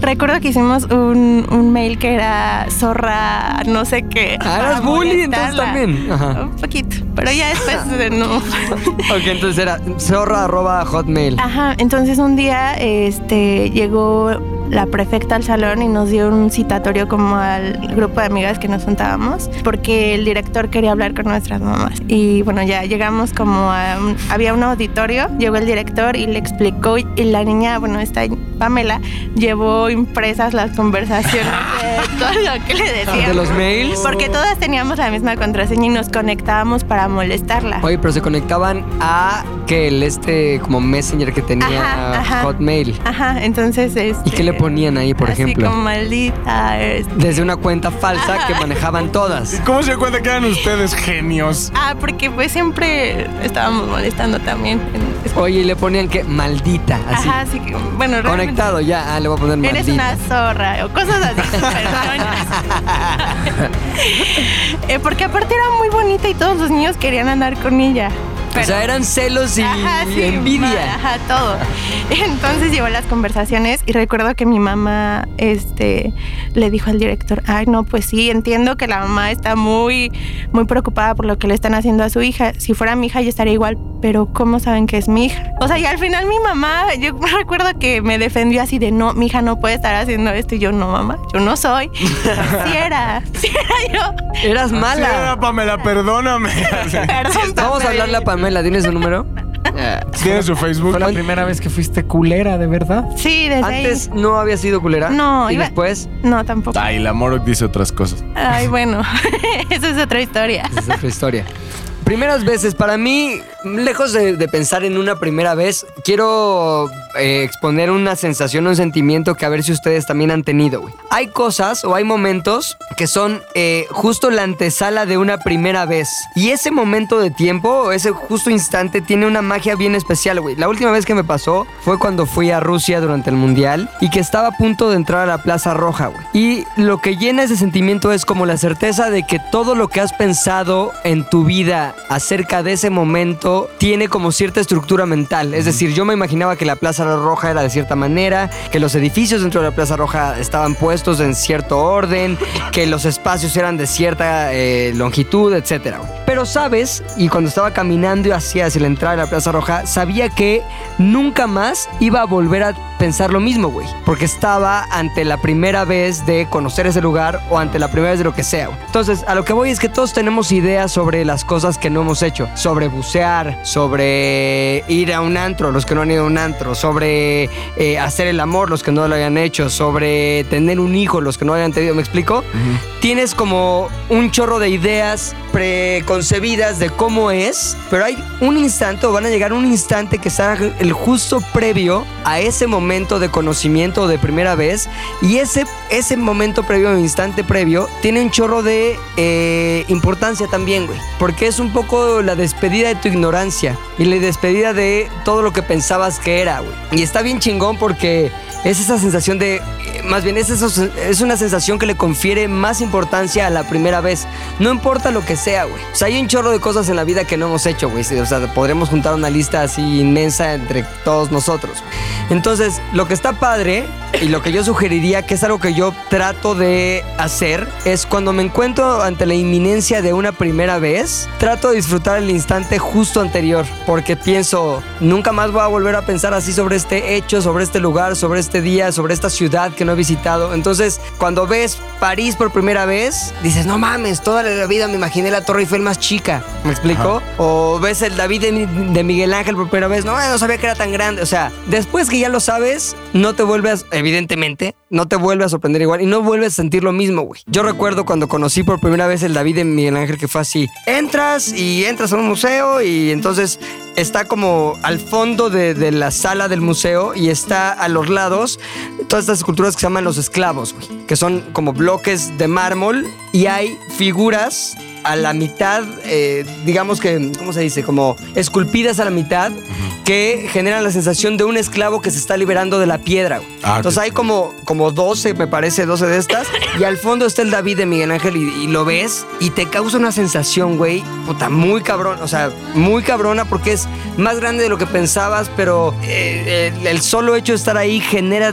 Recuerdo que hicimos un, un mail que era zorra, no sé qué. Ah, eras bully, entonces también. Ajá. Un poquito, pero ya después [laughs] no. Ok, entonces era zorra arroba hotmail. Ajá, entonces un día este, llegó la prefecta al salón y nos dio un citatorio como al grupo de amigas que nos juntábamos, porque el director quería hablar con nuestras mamás. Y bueno, ya llegamos como a un, había un auditorio, llegó el director y le explicó y la niña, bueno, esta Pamela, llevó impresas las conversaciones [laughs] de todo lo que le decíamos. ¿De los mails? Porque todas teníamos la misma contraseña y nos conectábamos para molestarla. Oye, pero se conectaban a que el este como messenger que tenía Ajá, ajá. Hotmail. Ajá, entonces ¿Y este, qué le ponían ahí, por así ejemplo? como maldita. este. Desde una cuenta falsa que manejaban todas. ¿Cómo se cuenta que eran ustedes genios? Ah, porque pues siempre estábamos molestando también. [laughs] Oye, y le ponían que maldita, así. Ajá, así que bueno, Conectado ya, ah, le voy a poner maldita. Eres una zorra o cosas así. [laughs] [laughs] Eh, porque aparte era muy bonita y todos los niños querían andar con ella. O sea, eran celos y Ajá, sí, envidia. ma- Ajá, todo. [laughs] Entonces llevó las conversaciones y recuerdo que mi mamá este, le dijo al director, ay, no, pues sí, entiendo que la mamá está muy, muy preocupada por lo que le están haciendo a su hija. Si fuera mi hija, yo estaría igual, pero ¿cómo saben que es mi hija? O sea, y al final mi mamá, yo [laughs] recuerdo que me defendió así de, no, mi hija no puede estar haciendo esto. Y yo, no, mamá, yo no soy. [laughs] Sí era, sí era yo. Eras Sí, era, mala. Pamela, perdóname. Perdón, Vamos a hablarle a Pamela, ¿tienes su número? [laughs] ¿Tiene su Facebook? Fue la primera vez que fuiste culera, de verdad. Sí, desde ahí. Antes no había sido culera. No, Y iba- después, No, tampoco. Ay, la Moroc dice otras cosas. Ay, bueno, [laughs] esa es otra historia. esa es otra historia. Primeras veces, para mí, lejos de, de pensar en una primera vez, quiero eh, exponer una sensación, un sentimiento que a ver si ustedes también han tenido, güey. Hay cosas o hay momentos que son eh, justo la antesala de una primera vez. Y ese momento de tiempo, ese justo instante, tiene una magia bien especial, güey. La última vez que me pasó fue cuando fui a Rusia durante el Mundial y que estaba a punto de entrar a la Plaza Roja, güey. Y lo que llena ese sentimiento es como la certeza de que todo lo que has pensado en tu vida acerca de ese momento tiene como cierta estructura mental. Es decir, yo me imaginaba que la Plaza Roja era de cierta manera, que los edificios dentro de la Plaza Roja estaban puestos en cierto orden, que los espacios eran de cierta eh, longitud, etc. Pero sabes, y cuando estaba caminando hacia, hacia la entrada de la Plaza Roja, sabía que nunca más iba a volver a pensar lo mismo, güey. Porque estaba ante la primera vez de conocer ese lugar o ante la primera vez de lo que sea. Entonces, a lo que voy es que todos tenemos ideas sobre las cosas que no hemos hecho. Sobre bucear, sobre ir a un antro, los que no han ido a un antro. Sobre eh, hacer el amor, los que no lo hayan hecho. Sobre tener un hijo, los que no hayan tenido. ¿Me explico? Tienes como un chorro de ideas preconcebidas de cómo es, pero hay un instante o van a llegar un instante que será el justo previo a ese momento de conocimiento de primera vez y ese, ese momento previo o instante previo tiene un chorro de eh, importancia también, güey, porque es un poco la despedida de tu ignorancia y la despedida de todo lo que pensabas que era, güey. Y está bien chingón porque es esa sensación de, más bien es, eso- es una sensación que le confiere más importancia a la primera vez. No importa lo que sea, güey. O sea, hay un chorro de cosas en la vida que no hemos hecho, güey. O sea, podremos juntar una lista así inmensa entre todos nosotros. Entonces, lo que está padre y lo que yo sugeriría, que es algo que yo trato de hacer, es cuando me encuentro ante la inminencia de una primera vez, trato de disfrutar el instante justo anterior, porque pienso, nunca más voy a volver a pensar así sobre este hecho, sobre este lugar, sobre este día, sobre esta ciudad que no he visitado. Entonces, cuando ves París por primera vez, dices, no mames, toda la vida me imaginé la Torre Eiffel más chica. ¿Me explico? O ves el David de, de Miguel Ángel por primera vez, no, no sabía que era tan grande. O sea, después que ya lo sabes, no te vuelves, evidentemente, no te vuelve a sorprender igual y no vuelves a sentir lo mismo, güey. Yo recuerdo cuando conocí por primera vez el David de Miguel Ángel que fue así. Entras y entras a un museo y entonces está como al fondo de, de la sala del museo y está a los lados todas estas esculturas que se llaman los esclavos, güey, que son como bloques de mármol y hay figuras a la mitad, eh, digamos que, ¿cómo se dice? Como esculpidas a la mitad, que generan la sensación de un esclavo que se está liberando de la piedra. Ah, Entonces hay como, como 12, me parece, 12 de estas, y al fondo está el David de Miguel Ángel y, y lo ves y te causa una sensación, güey, puta, muy cabrón, o sea, muy cabrona porque es más grande de lo que pensabas, pero eh, el, el solo hecho de estar ahí genera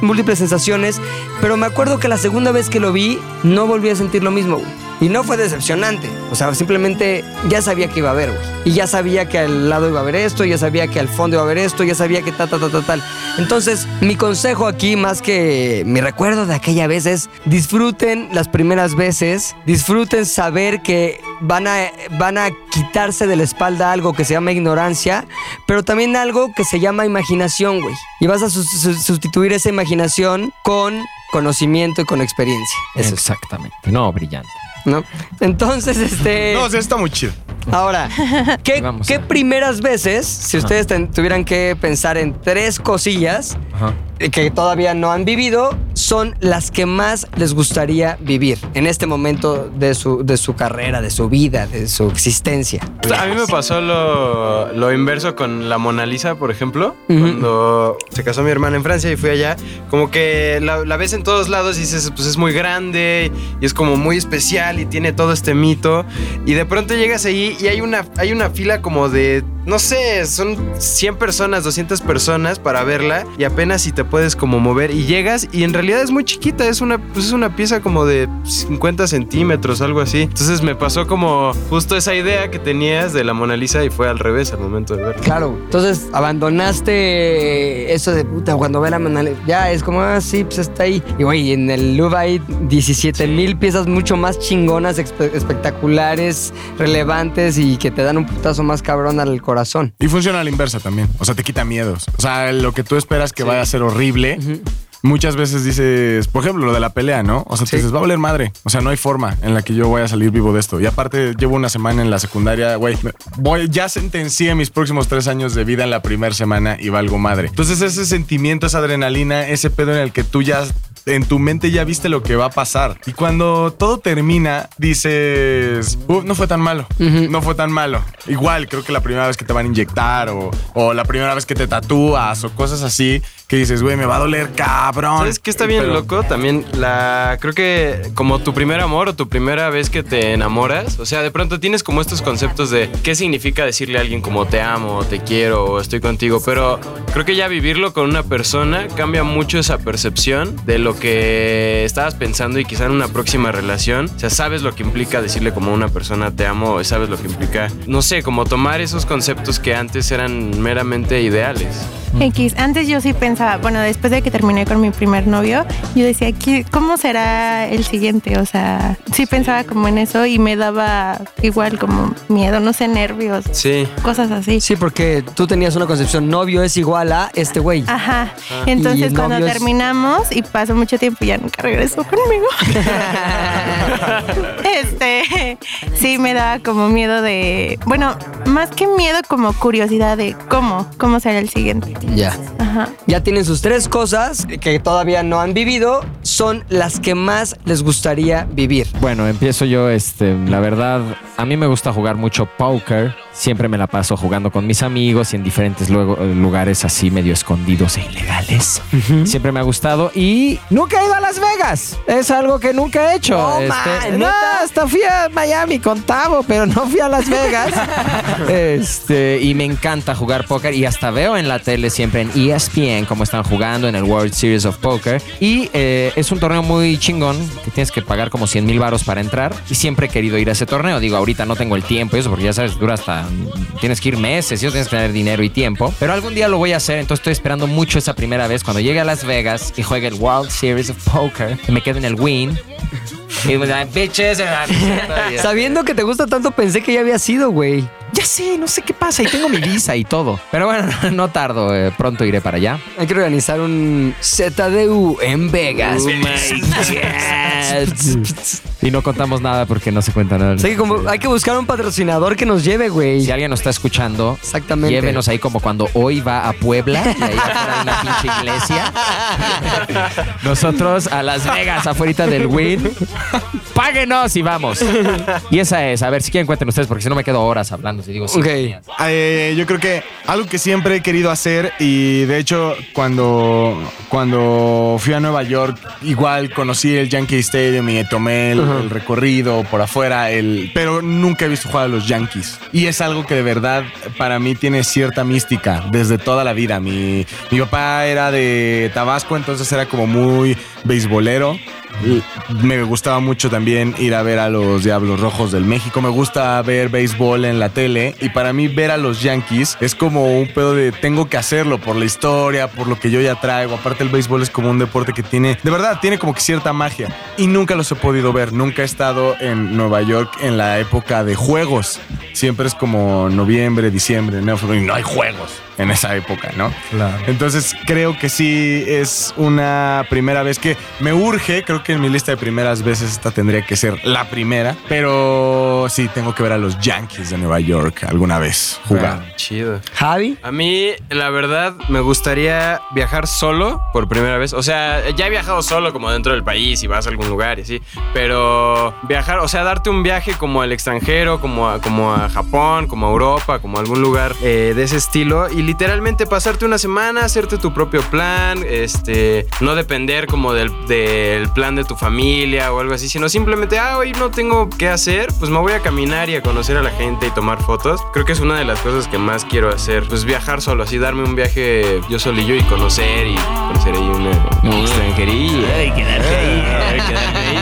múltiples sensaciones, pero me acuerdo que la segunda vez que lo vi, no volví a sentir lo mismo, güey. Y no fue decepcionante. O sea, simplemente ya sabía que iba a haber, güey. Y ya sabía que al lado iba a haber esto, ya sabía que al fondo iba a haber esto, ya sabía que ta, ta, ta, ta, tal. Entonces, mi consejo aquí, más que mi recuerdo de aquella vez, es disfruten las primeras veces, disfruten saber que van a, van a quitarse de la espalda algo que se llama ignorancia, pero también algo que se llama imaginación, güey. Y vas a sus- sustituir esa imaginación con conocimiento y con experiencia. Eso es, Exactamente. No, brillante. ¿No? Entonces, este... No, o sea, está muy chido. Ahora, [laughs] ¿qué, Vamos qué a- primeras veces, si ustedes ten- tuvieran que pensar en tres cosillas Ajá. Eh, que todavía no han vivido, son las que más les gustaría vivir en este momento de su, de su carrera, de su vida, de su existencia? A mí me pasó lo, lo inverso con la Mona Lisa, por ejemplo. Ujú. Cuando se casó mi hermana en Francia y fui allá, como que la, la ves en todos lados y dices, pues es muy grande y es como muy especial y tiene todo este mito. Y de pronto llegas ahí y hay una, hay una fila como de, no sé, son 100 personas, 200 personas para verla y apenas si te puedes como mover y llegas y en realidad es muy chiquita, es una, pues es una pieza como de 50 centímetros, algo así. Entonces me pasó como justo esa idea que tenías de la Mona Lisa y fue al revés al momento de verla. Claro, entonces abandonaste eso de puta cuando ve la Mona Lisa, Ya es como, ah, sí, pues está ahí. Y güey, en el Louvre hay 17 mil piezas mucho más chingonas, espe- espectaculares, relevantes y que te dan un putazo más cabrón al corazón. Y funciona a la inversa también. O sea, te quita miedos. O sea, lo que tú esperas que vaya a ser horrible. Muchas veces dices, por ejemplo, lo de la pelea, ¿no? O sea, Sí. te dices, va a valer madre. O sea, no hay forma en la que yo vaya a salir vivo de esto. Y aparte, llevo una semana en la secundaria, güey. Voy, ya sentencié mis próximos tres años de vida en la primera semana y valgo madre. Entonces, ese sentimiento, esa adrenalina, ese pedo en el que tú ya en tu mente ya viste lo que va a pasar. Y cuando todo termina, dices, "Uh, no fue tan malo, no fue tan malo. Igual, creo que la primera vez que te van a inyectar o, o la primera vez que te tatúas o cosas así, que dices, güey, me va a doler cabrón. ¿Sabes qué está bien Pero- loco? También la. Creo que como tu primer amor o tu primera vez que te enamoras, o sea, de pronto tienes como estos conceptos de qué significa decirle a alguien como te amo, te quiero o estoy contigo, pero creo que ya vivirlo con una persona cambia mucho esa percepción de lo que estabas pensando y quizá en una próxima relación. O sea, sabes lo que implica decirle como a una persona te amo, o sabes lo que implica, no sé, como tomar esos conceptos que antes eran meramente ideales. X, antes yo sí pensaba, bueno, después de que terminé con mi primer novio, yo decía, ¿qué- ¿cómo será el siguiente? O sea, sí pensaba como en eso y me daba igual como miedo, no sé, nervios, Sí. cosas así. Sí, porque tú tenías una concepción, novio es igual a este güey. Ajá. Y Entonces cuando es- terminamos y pasó mucho tiempo ya nunca regresó conmigo. [laughs] este, sí me daba como miedo de, bueno, más que miedo como curiosidad de cómo, cómo será el siguiente. Ya. Ajá. Ya tienen sus tres cosas que todavía no han vivido, son las que más les gustaría vivir. Bueno, empiezo yo, este, la verdad, a mí me gusta jugar mucho póker. Siempre me la paso jugando con mis amigos y en diferentes luego- lugares así medio escondidos e ilegales. Siempre me ha gustado y nunca he ido a Las Vegas. Es algo que nunca he hecho. No, Este, no, hasta fui a Miami con Tavo, pero no fui a Las Vegas. [laughs] este, y me encanta jugar póker y hasta veo en la tele siempre en ESPN cómo están jugando en el World Series of Poker. Y eh, es un torneo muy chingón que tienes que pagar como 100 mil baros para entrar. Y siempre he querido ir a ese torneo. Digo, ahorita no tengo el tiempo y eso porque ya sabes, dura hasta. Tienes que ir meses y eso tienes que tener dinero y tiempo. Pero algún día lo voy a hacer. Entonces estoy esperando mucho esa primera vez cuando llegue a Las Vegas y juegue el World Series of Poker y me quedo en el win. Y me dan [laughs] bitches. Sabiendo que te gusta tanto, pensé que ya había sido, güey. Ya sé, no sé qué pasa y tengo mi visa y todo. Pero bueno, no tardo, eh, pronto iré para allá. Hay que organizar un ZDU en Vegas. [laughs] Y no contamos nada porque no se cuenta nada. O sea que como hay que buscar un patrocinador que nos lleve, güey. Si alguien nos está escuchando, Exactamente. llévenos ahí como cuando hoy va a Puebla y ahí afuera hay una [laughs] pinche iglesia. Nosotros a Las Vegas, afuera del Win. Páguenos y vamos. Y esa es, a ver si quieren cuenten ustedes porque si no me quedo horas hablando. Digo. Eh, yo creo que algo que siempre he querido hacer y de hecho cuando, cuando fui a Nueva York igual conocí el Yankee Stadium y tomé el, el recorrido por afuera, el, pero nunca he visto jugar a los Yankees. Y es algo que de verdad para mí tiene cierta mística desde toda la vida. Mi, mi papá era de Tabasco, entonces era como muy beisbolero. Me gustaba mucho también ir a ver a los Diablos Rojos del México. Me gusta ver béisbol en la tele. Y para mí ver a los Yankees es como un pedo de tengo que hacerlo por la historia, por lo que yo ya traigo. Aparte el béisbol es como un deporte que tiene, de verdad, tiene como que cierta magia. Y nunca los he podido ver. Nunca he estado en Nueva York en la época de juegos. Siempre es como noviembre, diciembre, enero, y no hay juegos en esa época, ¿no? Claro. Entonces creo que sí es una primera vez que me urge, creo que en mi lista de primeras veces esta tendría que ser la primera, pero sí tengo que ver a los Yankees de Nueva York alguna vez jugar. Chido. Javi. A mí, la verdad, me gustaría viajar solo por primera vez. O sea, ya he viajado solo como dentro del país y vas a algún lugar y así. Pero viajar, o sea, darte un viaje como al extranjero, como a, como a Japón, como a Europa, como a algún lugar eh, de ese estilo. Y literalmente pasarte una semana, hacerte tu propio plan, este, no depender como del, del plan de tu familia o algo así, sino simplemente, ah, hoy no tengo qué hacer, pues me voy a caminar y a conocer a la gente y tomar fotos. Creo que es una de las cosas que más quiero hacer, pues viajar solo, así darme un viaje yo solillo y conocer y conocer ahí una extranjería. Ay, quedarse ahí, ay, quedarme ahí.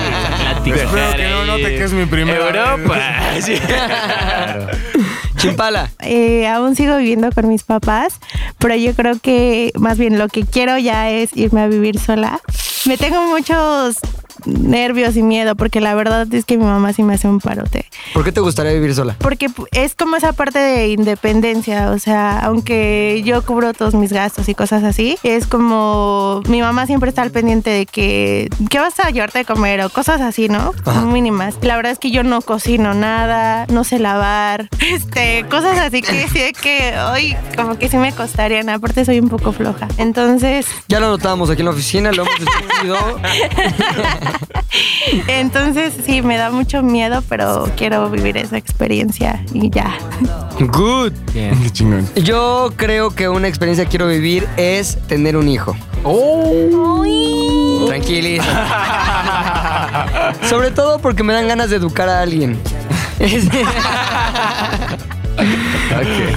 Espero que no note que es mi primera Europa. Sí. [laughs] Chimpala. Eh, aún sigo viviendo con mis papás, pero yo creo que más bien lo que quiero ya es irme a vivir sola. Me tengo muchos nervios y miedo porque la verdad es que mi mamá sí me hace un parote. ¿Por qué te gustaría vivir sola? Porque es como esa parte de independencia, o sea, aunque yo cubro todos mis gastos y cosas así, es como mi mamá siempre está al pendiente de que, ¿qué vas a llevarte de comer? O cosas así, ¿no? Muy mínimas. La verdad es que yo no cocino nada, no sé lavar, [laughs] este, cosas así que sí que hoy como que sí me costarían, aparte soy un poco floja. Entonces, Ya lo notamos aquí en la oficina, lo hemos [laughs] discutido. [laughs] entonces sí, me da mucho miedo, pero quiero vivir esa experiencia y ya. Good. Bien. Qué [laughs] chingón. Yo creo que una experiencia que quiero vivir es tener un hijo. Tranquiliza. [laughs] Sobre todo porque me dan ganas de educar a alguien.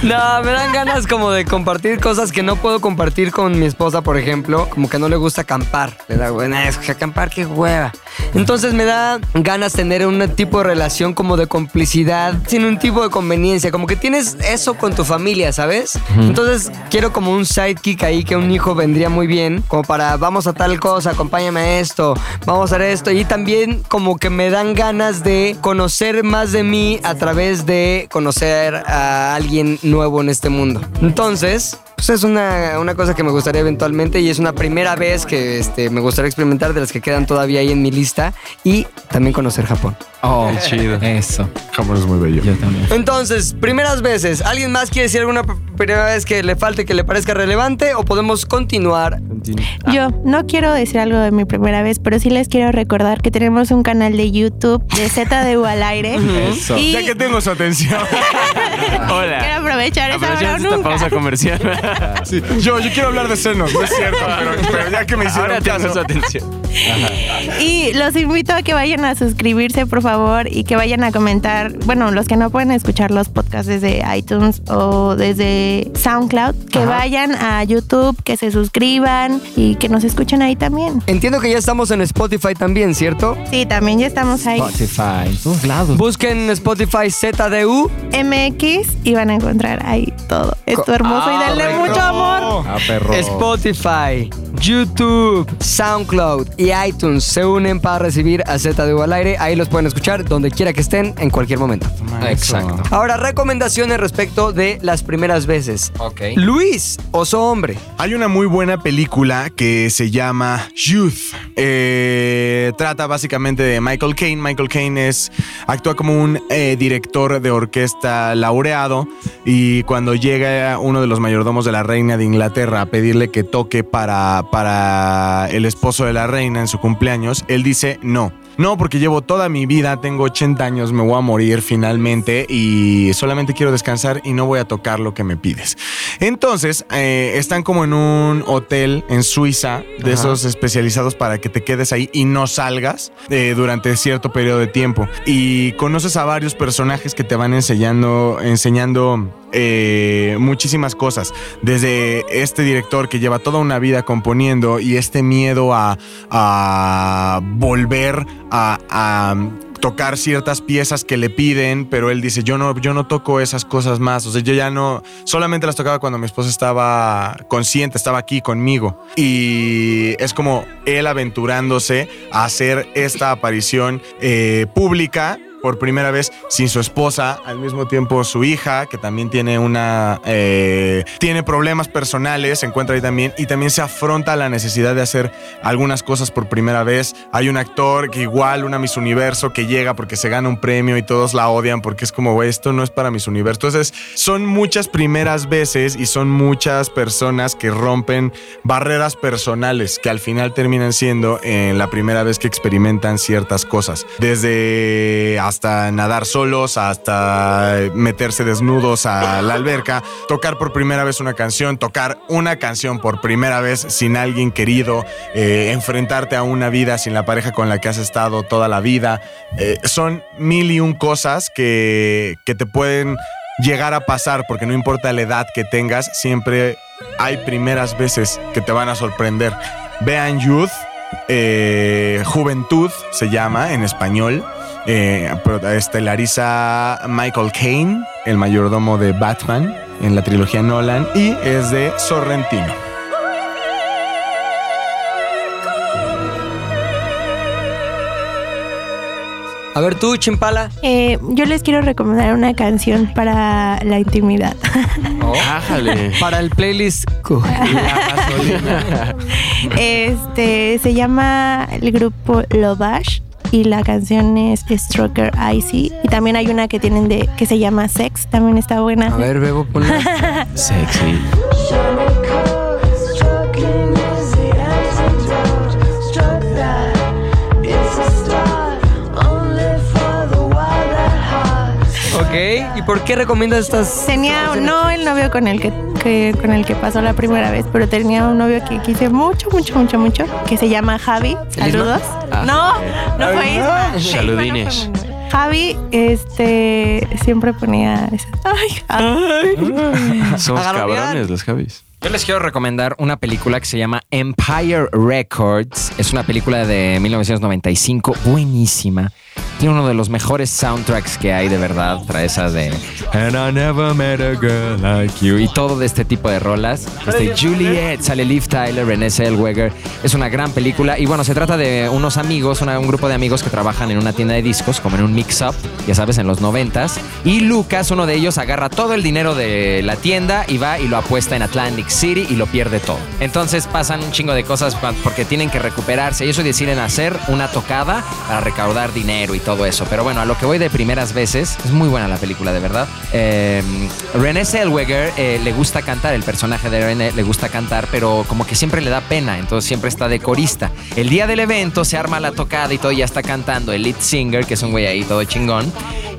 No, me dan ganas como de compartir cosas que no puedo compartir con mi esposa, por ejemplo. Como que no le gusta acampar. Le da, bueno, es que acampar, qué hueva. Entonces me da ganas tener un tipo de relación como de complicidad, sin un tipo de conveniencia. Como que tienes eso con tu familia, ¿sabes? Entonces quiero como un sidekick ahí que un hijo vendría muy bien. Como para, vamos a tal cosa, acompáñame a esto, vamos a hacer esto. Y también como que me dan ganas de conocer más de mí a través de conocer a alguien nuevo en este mundo. Entonces, pues es una, una cosa que me gustaría eventualmente y es una primera vez que este, me gustaría experimentar de las que quedan todavía ahí en mi lista. Y también conocer Japón. Oh, [laughs] chido. Eso. Japón es muy bello. Yo también. Entonces, primeras veces. ¿Alguien más quiere decir alguna pr- primera vez que le falte que le parezca relevante o podemos continuar? Yo no quiero decir algo de mi primera vez, pero sí les quiero recordar que tenemos un canal de YouTube de ZDU al aire. Eso. Y Ya que tengo su atención. [laughs] Hola. quiero aprovechar esa hora esta nunca. pausa comercial. [laughs] Sí, Yo, yo quiero hablar de senos, no es cierto, pero, pero ya que me hicieron Ahora tengo caso. su atención. Y los invito a que vayan a suscribirse, por favor, y que vayan a comentar. Bueno, los que no pueden escuchar los podcasts desde iTunes o desde SoundCloud, que vayan a YouTube, que se suscriban y que nos escuchen ahí también. Entiendo que ya estamos en Spotify también, ¿cierto? Sí, también ya estamos ahí. Spotify. en Todos lados. Busquen en Spotify ZDU. MX y van a encontrar ahí todo. Esto hermoso y denle mucho amor. Ah, perro. Spotify, YouTube, SoundCloud y iTunes se unen para recibir a ZDU al aire. Ahí los pueden escuchar donde quiera que estén, en cualquier momento. Exacto. Ahora, recomendaciones respecto de las primeras veces. Ok. Luis, oso hombre. Hay una muy buena película que se llama Youth. Eh, trata básicamente de Michael Caine. Michael Caine es, actúa como un eh, director de orquesta laureado y cuando llega uno de los mayordomos de la reina de Inglaterra a pedirle que toque para, para el esposo de la reina en su cumpleaños, él dice no. No, porque llevo toda mi vida, tengo 80 años, me voy a morir finalmente y solamente quiero descansar y no voy a tocar lo que me pides. Entonces, eh, están como en un hotel en Suiza, de esos especializados para que te quedes ahí y no salgas eh, durante cierto periodo de tiempo. Y conoces a varios personajes que te van enseñando, enseñando eh, muchísimas cosas. Desde este director que lleva toda una vida componiendo y este miedo a, a volver a, a tocar ciertas piezas que le piden, pero él dice, yo no, yo no toco esas cosas más. O sea, yo ya no, solamente las tocaba cuando mi esposa estaba consciente, estaba aquí conmigo. Y es como él aventurándose a hacer esta aparición eh, pública por primera vez sin su esposa, al mismo tiempo su hija, que también tiene una eh, tiene problemas personales, se encuentra ahí también, y también se afronta la necesidad de hacer algunas cosas por primera vez. Hay un actor que igual, una Miss Universo, que llega porque se gana un premio y todos la odian porque es como, güey, esto no es para Miss Universo. Entonces, son muchas primeras veces y son muchas personas que rompen barreras personales que al final terminan siendo en la primera vez que experimentan ciertas cosas. Desde hasta nadar solos, hasta meterse desnudos a la alberca, tocar por primera vez una canción, tocar una canción por primera vez sin alguien querido, eh, enfrentarte a una vida sin la pareja con la que has estado toda la vida. Eh, son mil y un cosas que, que te pueden llegar a pasar, porque no importa la edad que tengas, siempre hay primeras veces que te van a sorprender. Vean Youth, eh, Juventud se llama en español. Eh, estelariza Michael Caine, el mayordomo de Batman en la trilogía Nolan, y es de Sorrentino. A ver tú, Chimpala. Eh, yo les quiero recomendar una canción para la intimidad. Ájale. [laughs] Para el playlist. Este se llama el grupo Lovash y la canción es Stroker Icy y también hay una que tienen de que se llama Sex, también está buena. A ver, Bebo, ponla. [laughs] Sexy. ok. ¿Y por qué recomiendas estas? Tenía no el novio con el que, que- con el que pasó la primera vez, pero tenía un novio que quise mucho, mucho, mucho, mucho, que se llama Javi. Saludos. No, no fue Isma. Saludines. Javi, este, siempre ponía esas. Ay, ay. [laughs] Somos cabrones los Javis. Yo les quiero recomendar una película que se llama Empire Records. Es una película de 1995, buenísima. Tiene uno de los mejores soundtracks que hay de verdad. Trae esa de And I never met a girl like you. Y todo de este tipo de rolas. Este Juliet, sale Liv Tyler, Renée Zellweger. Es una gran película. Y bueno, se trata de unos amigos, una- un grupo de amigos que trabajan en una tienda de discos, como en un mix-up, ya sabes, en los noventas. Y Lucas, uno de ellos, agarra todo el dinero de la tienda y va y lo apuesta en Atlantic City y lo pierde todo. Entonces pasan un chingo de cosas porque tienen que recuperarse y eso deciden hacer una tocada para recaudar dinero y todo eso. Pero bueno, a lo que voy de primeras veces, es muy buena la película, de verdad. Eh, Renée Zellweger eh, le gusta cantar, el personaje de Renée le gusta cantar, pero como que siempre le da pena, entonces siempre está de corista. El día del evento se arma la tocada y todo, ya está cantando el lead singer, que es un güey ahí todo chingón.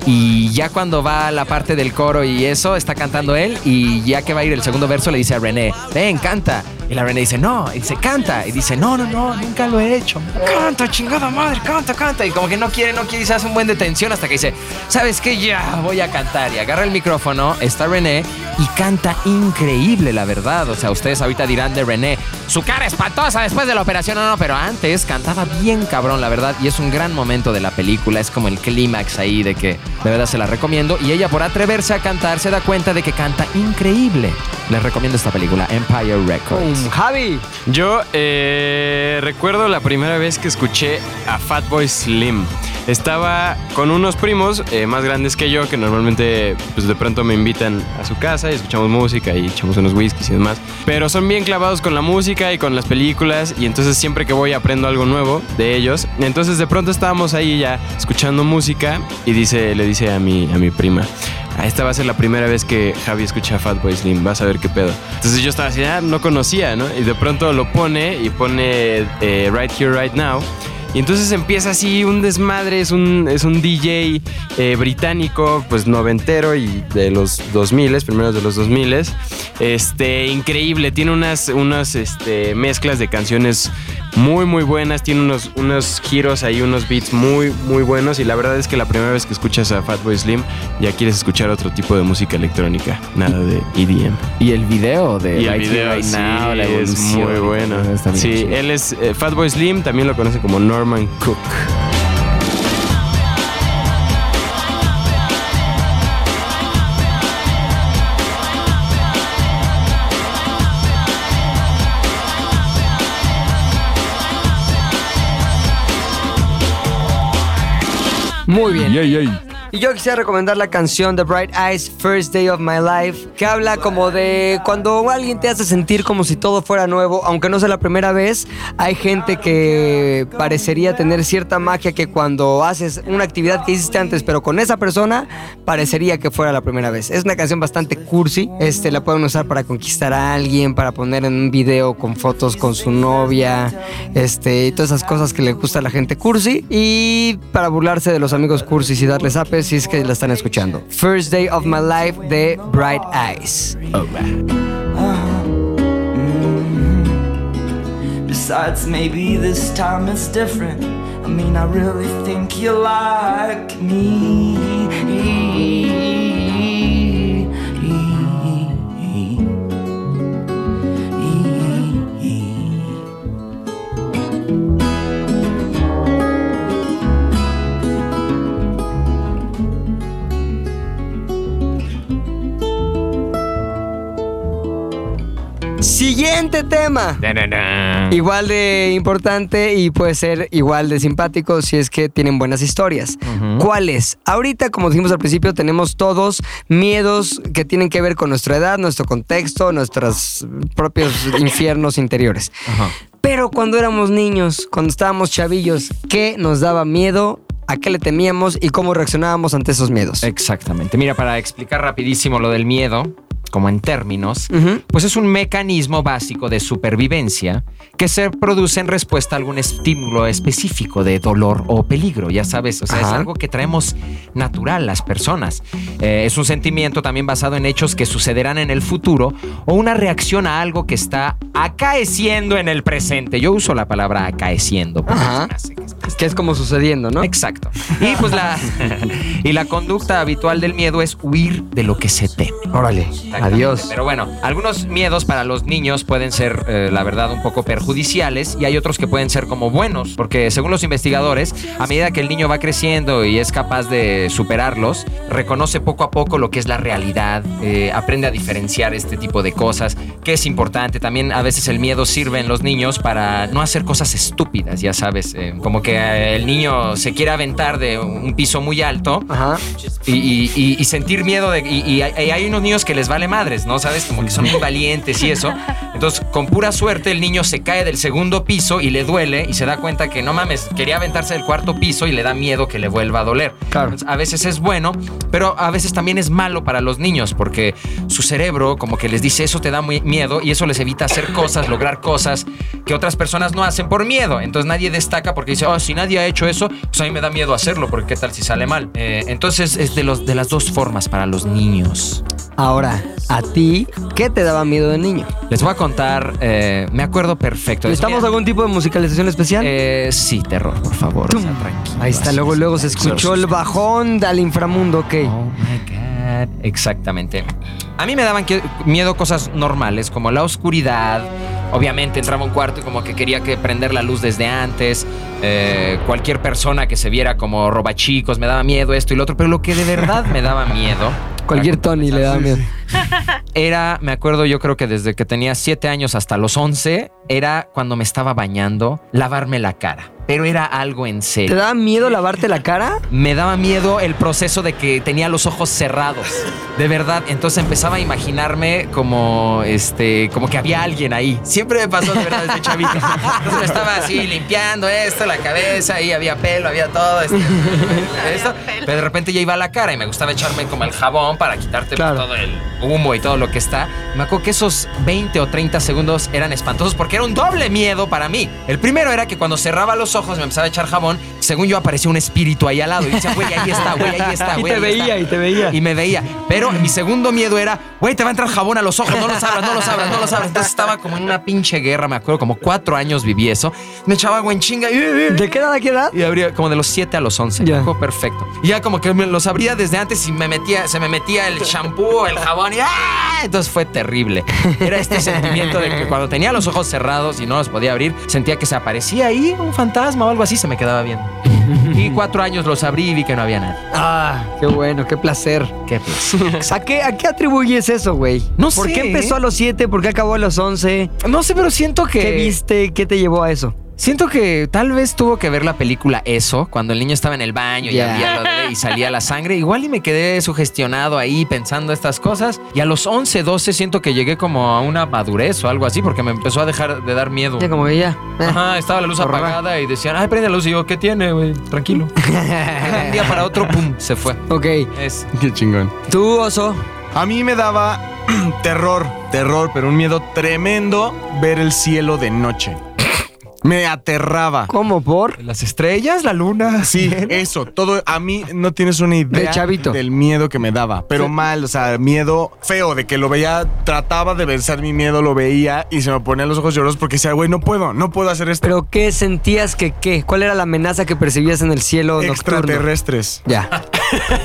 Y ya cuando va la parte del coro y eso, está cantando él. Y ya que va a ir el segundo verso, le dice a René, ven, canta. Y la René dice, no. Y dice, canta. Y dice, no, no, no, nunca lo he hecho. Canta, chingada madre, canta, canta. Y como que no quiere, no quiere, y se hace un buen de tensión hasta que dice, ¿sabes qué? Ya voy a cantar. Y agarra el micrófono, está René y canta increíble, la verdad. O sea, ustedes ahorita dirán de René, su cara espantosa después de la operación. No, no, pero antes cantaba bien cabrón, la verdad. Y es un gran momento de la película. Es como el clímax ahí de que de verdad se la recomiendo. Y ella, por atreverse a cantar, se da cuenta de que canta increíble. Les recomiendo esta película, Empire Records. Um, Javi. Yo eh, recuerdo la primera vez que escuché a Fatboy Slim. Estaba con unos primos eh, más grandes que yo que normalmente pues de pronto me invitan a su casa y escuchamos música y echamos unos whiskies y demás. Pero son bien clavados con la música y con las películas y entonces siempre que voy aprendo algo nuevo de ellos. Entonces de pronto estábamos ahí ya escuchando música y dice, le dice a mi, a mi prima, "Ah, esta va a ser la primera vez que Javi escucha a Fatboy Slim, vas a ver qué pedo. Entonces yo estaba así, ah, no conocía, ¿no? Y de pronto lo pone y pone eh, Right Here, Right Now. Y entonces empieza así un desmadre, es un, es un DJ eh, británico, pues noventero y de los 2000, primeros de los 2000. Este, increíble, tiene unas, unas este, mezclas de canciones muy, muy buenas, tiene unos, unos giros ahí, unos beats muy, muy buenos. Y la verdad es que la primera vez que escuchas a Fatboy Slim ya quieres escuchar otro tipo de música electrónica, nada de EDM. Y el video de Y el video Right sí, Now, la es muy bueno. Sí, chido. él es eh, Fatboy Slim, también lo conoce como Norman Cook. Muy bien. Y yo quisiera recomendar la canción The Bright Eyes First Day of My Life, que habla como de cuando alguien te hace sentir como si todo fuera nuevo, aunque no sea la primera vez, hay gente que parecería tener cierta magia que cuando haces una actividad que hiciste antes, pero con esa persona, parecería que fuera la primera vez. Es una canción bastante cursi, este, la pueden usar para conquistar a alguien, para poner en un video con fotos con su novia, este, y todas esas cosas que le gusta a la gente cursi, y para burlarse de los amigos cursis y darles apes si es que la están escuchando. First Day of My Life de Bright Eyes. Besides, maybe this time it's different. I mean, I really think you like me. Siguiente tema. Igual de importante y puede ser igual de simpático si es que tienen buenas historias. ¿Cuáles? Ahorita, como dijimos al principio, tenemos todos miedos que tienen que ver con nuestra edad, nuestro contexto, nuestros propios [laughs] infiernos interiores. Pero cuando éramos niños, cuando estábamos chavillos, ¿qué nos daba miedo? ¿A qué le temíamos y cómo reaccionábamos ante esos miedos? Exactamente. Mira, para explicar rapidísimo lo del miedo, como en términos, Ujú. pues es un mecanismo básico de supervivencia que se produce en respuesta a algún estímulo específico de dolor o peligro, ya sabes, o sea, es Ajá. algo que traemos natural las personas. Eh, es un sentimiento también basado en hechos que sucederán en el futuro o una reacción a algo que está acaeciendo en el presente. Yo uso la palabra acaeciendo porque se me hace que es Que es como sucediendo, ¿no? Exacto. Y pues la, [laughs] y la conducta habitual del miedo es huir de lo que se teme. Órale. Adiós. Pero bueno, algunos miedos para los niños pueden ser, eh, la verdad, un poco perjudiciales y hay otros que pueden ser como buenos, porque según los investigadores, a medida que el niño va creciendo y es capaz de superarlos, reconoce poco a poco lo que es la realidad, eh, aprende a diferenciar este tipo de cosas, que es importante. También a veces el miedo sirve en los niños para no hacer cosas estúpidas, ya sabes, eh, como que eh, el niño se quiere aventar de un piso muy alto Ajá. y, y- y- sentir miedo de y, y hay unos niños que les vale madres, ¿no? Sabes, como que son muy valientes y eso. Entonces, con pura suerte el niño se cae del segundo piso y le duele y se da cuenta que no mames, quería aventarse del cuarto piso y le da miedo que le vuelva a doler. Claro. Entonces, a veces es bueno, pero a veces también es malo para los niños porque su cerebro como que les dice eso te da muy miedo y eso les evita hacer cosas, lograr cosas que otras personas no hacen por miedo. Entonces nadie destaca porque dice, oh, si nadie ha hecho eso, pues a mí me da miedo hacerlo porque qué tal si sale mal. Eh, entonces es de, los, de las dos formas para los niños. Ahora, a ti, ¿qué te daba miedo de niño? Les voy a contar, eh, me acuerdo perfecto. ¿Necesitamos algún tipo de musicalización especial? eh, sí, terror, por favor. o sea, tranquilo, Ahí está, luego, luego se escuchó el bajón del inframundo, ok. Oh my God. Exactamente. A mí me daban miedo cosas normales, como la oscuridad. Obviamente entraba a un cuarto y como que quería que prender la luz desde antes. Eh, cualquier persona que se viera como robachicos, me daba miedo esto y lo otro. Pero lo que de verdad me daba miedo. [laughs] Cualquier Tony le da miedo. [laughs] Era, me acuerdo yo creo que desde que tenía 7 años hasta los 11, era cuando me estaba bañando, lavarme la cara. Pero era algo en ¿Te serio. daba miedo lavarte la cara? Me daba miedo el proceso de que tenía los ojos cerrados. De verdad. Entonces empezaba a imaginarme como este, como que había alguien ahí. Siempre me pasó de verdad desde chavito. Entonces me estaba así limpiando esto, la cabeza, y había pelo, había todo este, [laughs] esto. Pero de repente ya iba a la cara y me gustaba echarme como el jabón para quitarte pues, Claro. todo el humo y todo lo que está. Me acuerdo que esos 20 o 30 segundos eran espantosos porque era un doble miedo para mí. El primero era que cuando cerraba los ojos me empezaba a echar jabón, según yo aparecía un espíritu ahí al lado y decía, güey, ahí está, güey, ahí está, [laughs] Y güey. te ahí veía, está". y te veía. Y me veía. Pero mi segundo miedo era, güey, te va a entrar jabón a los ojos, no los abras, no los abras, no los abras. Entonces estaba como en una pinche guerra, me acuerdo, como cuatro años viví eso. Me echaba agua en chinga y... ¿De qué edad a qué edad? Y abría como de los 7 a los 11. Ya. Perfecto. Y ya como que me los abría desde antes y me metía, se me metía el shampoo, el jabón y ¡ah! Entonces fue terrible. Era este sentimiento de que cuando tenía los ojos cerrados y no los podía abrir, sentía que se aparecía ahí un fantasma o algo así, se me quedaba viendo. Y cuatro años los abrí y vi que no había nadie. Ah, qué bueno, qué placer. Qué placer. [laughs] ¿A qué, a qué atribuyes eso, güey? No ¿Por sé. qué empezó a los 7? ¿Por qué acabó a los 11? No sé, pero siento que... ¿Qué viste? ¿Qué te llevó a eso? Siento que tal vez tuvo que ver la película Eso, cuando el niño estaba en el baño y Ya. había lo de- y salía la sangre. Igual y me quedé sugestionado ahí pensando estas cosas. Y a los 11, 12 siento que llegué como a una madurez o algo así porque me empezó a dejar de dar miedo. Ya como eh. Ajá, estaba la luz Horror. apagada y decían, ay, prende la luz. Y yo, ¿qué tiene, güey? Tranquilo. De [laughs] un día para otro, pum, se fue. Ok. Es. Qué chingón. Tú, oso. A mí me daba [clears throat] terror, terror, pero un miedo tremendo ver el cielo de noche. Me aterraba. ¿Cómo por? Las estrellas, la luna. Sí, eso, todo, a mí no tienes una idea De chavito. del miedo que me daba, pero mal, o sea, miedo feo, de que lo veía, trataba de vencer mi miedo, lo veía y se me ponían los ojos llorosos porque decía, güey, no puedo, no puedo hacer esto. ¿Pero qué sentías que qué? ¿Cuál era la amenaza que percibías en el cielo nocturno? Extraterrestres. Ya.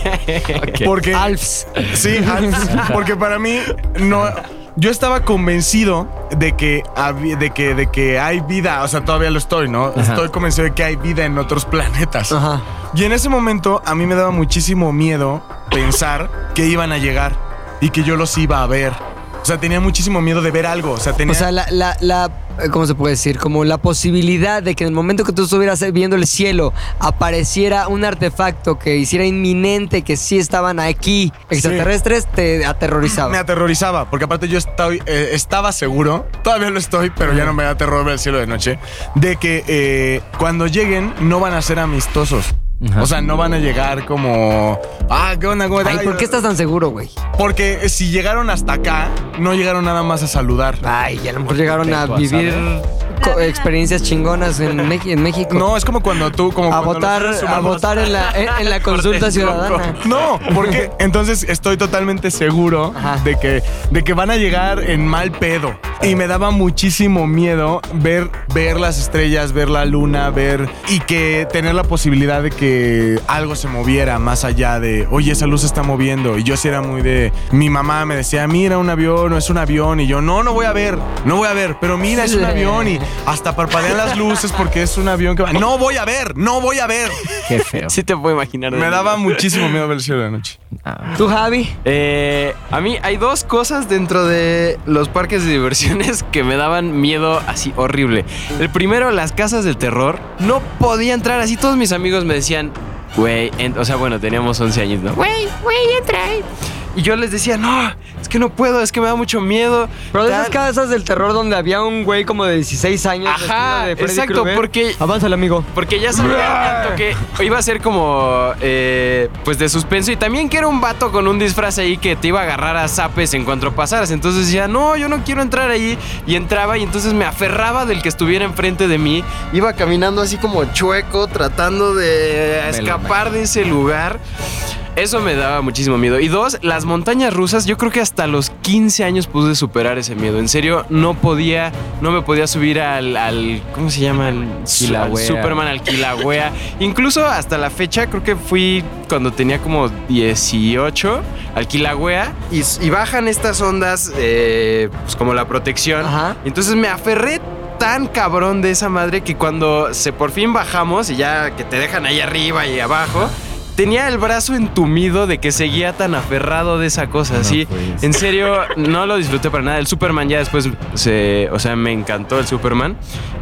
[laughs] Porque... Alfs. Sí, Alps, porque para mí no. Yo estaba convencido de que, de que de que hay vida, o sea, todavía lo estoy, ¿no? Estoy convencido de que hay vida en otros planetas. Ajá. Y en ese momento a mí me daba muchísimo miedo pensar que iban a llegar y que yo los iba a ver. O sea, tenía muchísimo miedo de ver algo. O sea, tenía. O sea, la, la, la- eh, ¿cómo se puede decir? Como la posibilidad de que en el momento que tú estuvieras viendo el cielo apareciera un artefacto que hiciera inminente que sí estaban aquí extraterrestres, te aterrorizaba. me aterrorizaba, porque aparte yo estoy, eh, estaba seguro, todavía lo estoy, pero ya no me da terror ver el cielo de noche, de que eh, cuando lleguen no van a ser amistosos. Ajá. O sea, no van a llegar como, ah, ¿qué onda? ¿Cómo Ay, estás?" ¿por qué estás tan seguro, güey? Porque si llegaron hasta acá, no llegaron nada más a saludar. Ay, y a lo mejor llegaron a vivir experiencias chingonas en, en México. No, es como cuando tú, como a votar, a votar en la, [laughs] en, en la consulta ciudadana. No, porque entonces estoy totalmente seguro Ajá. de que, de que van a llegar en mal pedo. Y me daba muchísimo miedo ver, ver las estrellas, ver la luna, ver y que tener la posibilidad de que algo se moviera más allá de, oye, esa luz se está moviendo. Y yo sí era muy de, mi mamá me decía, mira un avión, no es un avión. Y yo, no, no voy a ver, no voy a ver, pero mira, es un avión. Y hasta parpadean las luces porque es un avión que va. No voy a ver, no voy a ver. Qué feo. Sí te puedo imaginar. Me daba muchísimo miedo ver el cielo de noche. ¿Tú, Javi? Eh, a mí hay dos cosas dentro de los parques de diversiones que me daban miedo así horrible. El primero, las casas del terror. No podía entrar así. Todos mis amigos me decían, güey, o sea, bueno, teníamos 11 años, ¿no? Güey, güey, entra ahí. Y yo les decía, no, es que no puedo, es que me da mucho miedo. Pero de esas tal". casas del terror donde había un güey como de 16 años. Ajá, vestido de Freddy exacto, Krueger. porque- Avánzale, amigo. Porque ya sabía tanto que iba a ser como, eh, pues de suspenso y también que era un vato con un disfraz ahí que te iba a agarrar a zapes en cuanto pasaras. Entonces decía, no, yo no quiero entrar ahí. Y entraba y entonces me aferraba del que estuviera enfrente de mí. Iba caminando así como chueco, tratando de escapar de ese lugar. Eso me daba muchísimo miedo. Y dos, las montañas rusas, yo creo que hasta los 15 años pude superar ese miedo. En serio, no podía, no me podía subir al, al ¿cómo se llama? Al, al Kilauea. Superman, al Kilauea. Incluso hasta la fecha, creo que fui cuando tenía como 18 al Kilauea. Y, y bajan estas ondas, eh, pues como la protección. Ajá. Entonces me aferré tan cabrón de esa madre que cuando se por fin bajamos y ya que te dejan ahí arriba y abajo, tenía el brazo entumido de que seguía tan aferrado de esa cosa. No, así, pues. en serio, no lo disfruté para nada. El Superman ya después se, o sea, me encantó el Superman